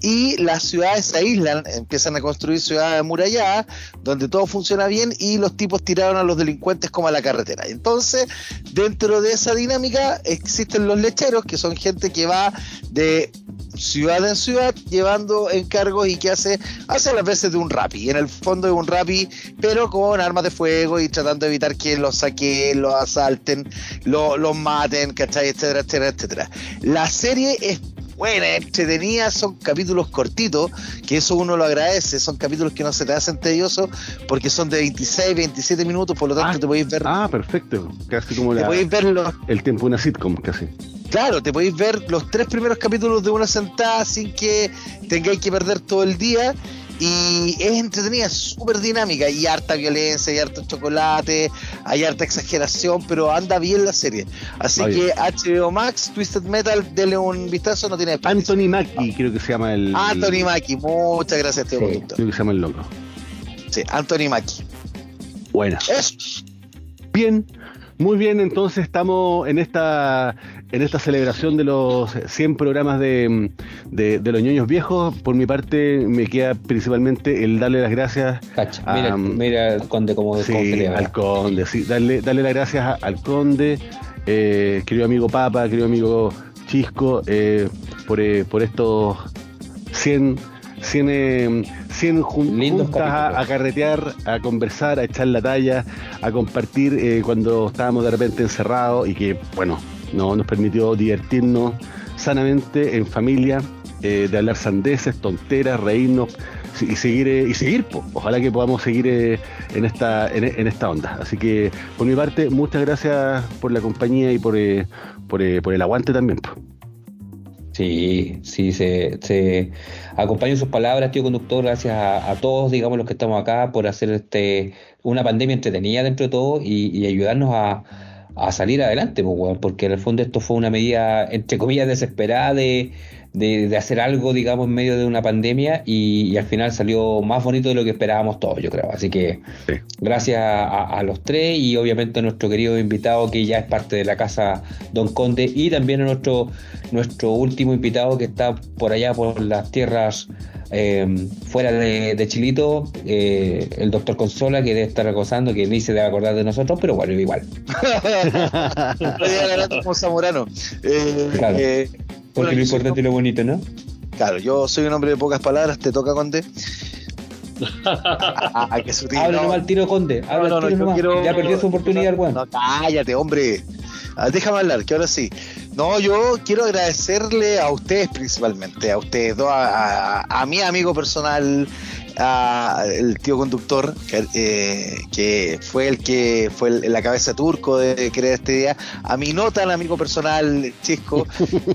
y las ciudades se aíslan, empiezan a construir ciudades amuralladas donde todo funciona bien y los tipos tiraron a los delincuentes como a la carretera. Entonces, dentro de esa dinámica existen los lecheros, que son gente que va de ciudad en ciudad llevando encargos y que hace, hace las veces de un rapi, en el fondo de un rapi, pero con armas de fuego y tratando de evitar que los saquen, los asalten, lo- los maten, ¿cachai? etcétera, etcétera, etcétera. La serie es buena, entretenida, son capítulos cortitos, que eso uno lo agradece, son capítulos que no se te hacen tediosos porque son de 26, 27 minutos, por lo tanto Ah, te podéis ver, Ah, perfecto. Casi como la- podéis ver los, el tiempo de una sitcom, casi. Claro, te podéis ver los tres primeros capítulos de una sentada sin que tengáis que perder todo el día. Y es entretenida, es súper dinámica. Y harta violencia, y harto chocolate, hay harta exageración, pero anda bien la serie. Así Oye. que HBO Max, Twisted Metal, denle un vistazo, no tiene. Anthony Mackie, creo que se llama el. Anthony Mackie, muchas gracias, tío Sí. Creo que se llama el loco. Sí, Anthony Mackie. Buena. Eso. Bien, muy bien, entonces estamos en esta en esta celebración de los 100 programas de, de, de los ñoños viejos. Por mi parte, me queda principalmente el darle las gracias Cacha, Ah, mira, mira el conde como, sí, celebra. al conde, sí, darle, darle las gracias a- al conde, eh, querido amigo Papa, querido amigo Chisco, eh, por, eh, por estos 100, 100, eh, 100 jun- Lindos juntas a, a carretear, a conversar, a echar la talla, a compartir eh, cuando estábamos de repente encerrados y que, bueno, no, nos permitió divertirnos sanamente en familia, eh, de hablar sandeces, tonteras, reírnos y seguir eh, y seguir ojalá que podamos seguir eh, en esta en, esta onda. Así que por mi parte muchas gracias por la compañía y por por, el aguante también. Sí, sí, se, se sus palabras, tío conductor, gracias a, todos, digamos, los que estamos acá por hacer este una pandemia entretenida dentro de todo y ayudarnos a, a salir adelante, pues, porque en el fondo esto fue una medida, entre comillas, desesperada de, de, de hacer algo, digamos, en medio de una pandemia y, y al final salió más bonito de lo que esperábamos todos, yo creo. Así que Sí. gracias a, a los tres y obviamente a nuestro querido invitado que ya es parte de la casa Don Conde y también a nuestro, nuestro último invitado que está por allá por las tierras eh, fuera de, de Chilito, eh, el doctor Consola que debe estar gozando, que ni se debe acordar de nosotros, pero bueno, igual. <laughs> Como Zamorano. Eh, Claro. Porque lo importante y lo bonito, ¿no? Claro, yo soy un hombre de pocas palabras, te toca, Conde. <laughs> Ah, qué sutil. Habla no. nomás al tiro Conde, habla no, tiro nomás. quiero- Ya perdió su oportunidad, weón. No, cállate, hombre. Ah, déjame hablar, que ahora sí. No, yo quiero agradecerle a ustedes principalmente, a ustedes dos, a, a- a mi amigo personal, a el tío conductor, que, eh, que fue el que fue el- la cabeza turco de crear este día, a mi no tan amigo personal, Chisco,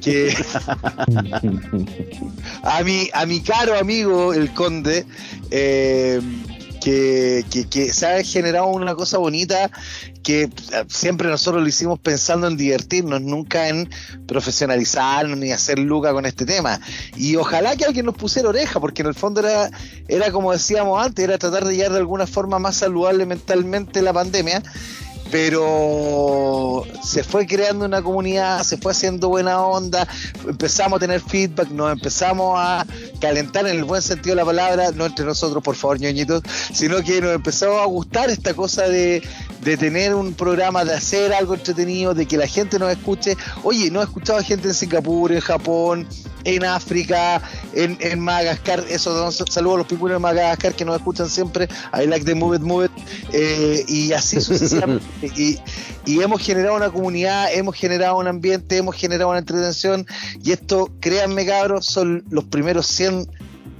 que <laughs> a mi, a mi caro amigo el conde, eh, que, que, que se ha generado una cosa bonita que eh, siempre nosotros lo hicimos pensando en divertirnos, nunca en profesionalizarnos ni hacer luca con este tema. Y ojalá que alguien nos pusiera oreja, porque en el fondo era, era como decíamos antes, era tratar de llevar de alguna forma más saludable mentalmente la pandemia. Pero se fue creando una comunidad, se fue haciendo buena onda, empezamos a tener feedback, nos empezamos a calentar en el buen sentido de la palabra, no entre nosotros, por favor, ñoñitos, sino que nos empezó a gustar esta cosa de, de tener un programa, de hacer algo entretenido, de que la gente nos escuche. Oye, no he escuchado a gente en Singapur, en Japón, en África, en, en Madagascar. Eso, saludos a los pingüinos de Madagascar que nos escuchan siempre. I like the move it, move it. Eh, y así <laughs> sucesivamente. y, y hemos generado una comunidad, hemos generado un ambiente, hemos generado una entretención. Y esto, créanme, cabros, son los primeros 100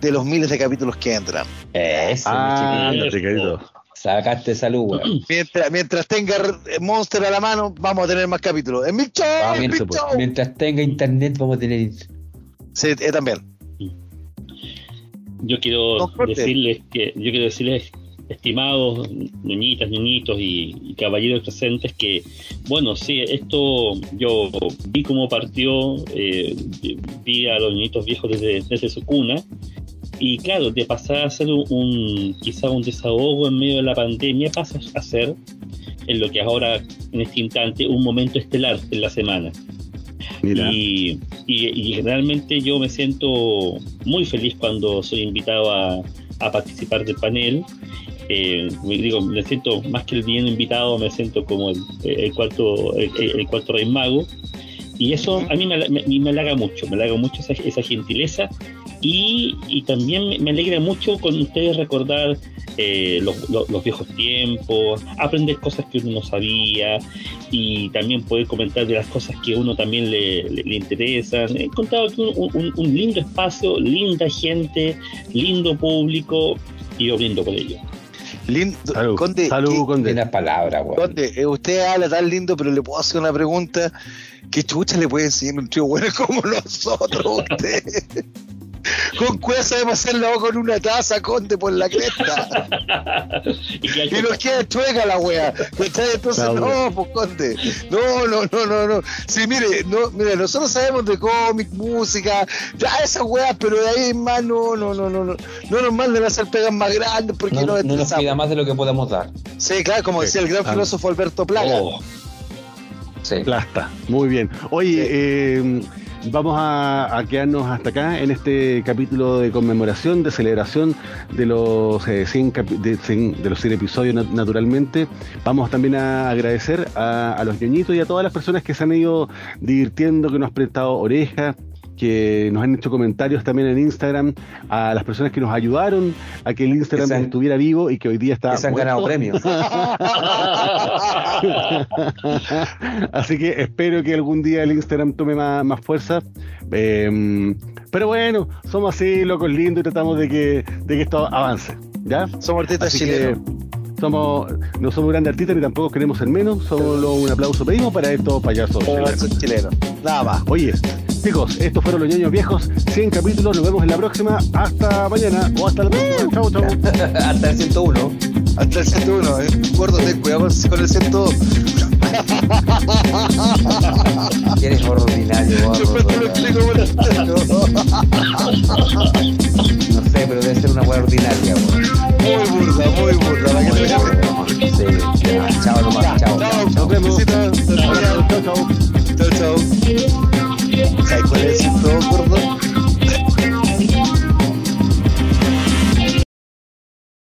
de los miles de capítulos que entran. Eso, Ah, querido. Sacaste salud, weón. <clears throat> Mientras, mientras tenga Monster a la mano, vamos a tener más capítulos. En mi mientras, show. mientras tenga internet, vamos a tener. Sí, eh, también. Yo quiero decirles que, yo quiero decirles, estimados niñitas, niñitos y, y caballeros presentes, que bueno, sí, esto yo vi cómo partió, eh, vi a los niñitos viejos desde, desde su cuna, y claro, de pasar a ser un, un- quizá un desahogo en medio de la pandemia, pasa a ser en lo que ahora, en este instante, un momento estelar en la semana. Y, y, y generalmente yo me siento muy feliz cuando soy invitado a, a participar del panel. Eh, me, digo, me siento más que el bien invitado, me siento como el, el cuarto el, el cuarto rey mago. Y eso a mí me, me, me halaga mucho, me halaga mucho esa, esa gentileza. Y, y también me alegra mucho con ustedes recordar eh, los, los- los viejos tiempos, aprender cosas que uno no sabía y también poder comentar de las cosas que a uno también le, le- le interesan. He encontrado aquí un, un- un lindo espacio, linda gente, lindo público y yo brindo por ello. Lindo. Salud, Conde, salud, ¿qué- Conde. Buenas palabras, weón. Conde, eh, usted habla tan lindo, pero le puedo hacer una pregunta. ¿Qué chucha le puede enseñar un tío bueno como nosotros usted? <laughs> Con cueva sabemos hacerlo con una taza, Conde, por la cresta. <laughs> y que hay Y nos queda chueca la wea. Entonces, Claro. no, pues Conde. No, no, no, no, no. Sí, mire, no, mire, nosotros sabemos de cómic, música, ya esas weas, pero de ahí en más no, no, no, no, no. No nos manden a hacer pegas más grandes porque No, no, no nos pida más de lo que podamos dar. Sí, claro, como Sí. decía el gran Ah. filósofo Alberto Plaga. Oh. Sí. Plasta. Muy bien. Oye, eh, vamos a, quedarnos hasta acá en este capítulo de conmemoración, de celebración de los eh, 100, capi- de, 100 de los 100 episodios nat- naturalmente. Vamos también a agradecer a, los ñoñitos y a todas las personas que se han ido divirtiendo, que nos han prestado orejas que nos han hecho comentarios también en Instagram, a las personas que nos ayudaron a que el Instagram Que se han- estuviera vivo y que hoy día está Que se han muerto. ganado premios. <laughs> Así que espero que algún día el Instagram tome más, más fuerza. Eh, pero bueno, somos así, locos lindos y tratamos de que, de que esto avance. ¿Ya? Somos artistas Así que chilenos. Somos, no somos grandes artistas ni tampoco queremos ser menos, solo un aplauso pedimos para estos payasos. Chilenos. Nada más. Oye, chicos, estos fueron los ñoños viejos, 100 capítulos, nos vemos en la próxima, hasta mañana o hasta la próxima, chau chau. <laughs> Hasta el 101. Hasta el 101, eh. Gordo, ten cuidado con- el 102. <laughs> Eres ordinario, Después te lo gordo. explico. <laughs> No sé, pero debe ser una hueá ordinaria, weón. Muy burda, muy burda. ¿para qué te llames? Sí. Chao nomás, chao. Chao, Nos vemos. chau. Chao, chao. ¿Sabes cuál es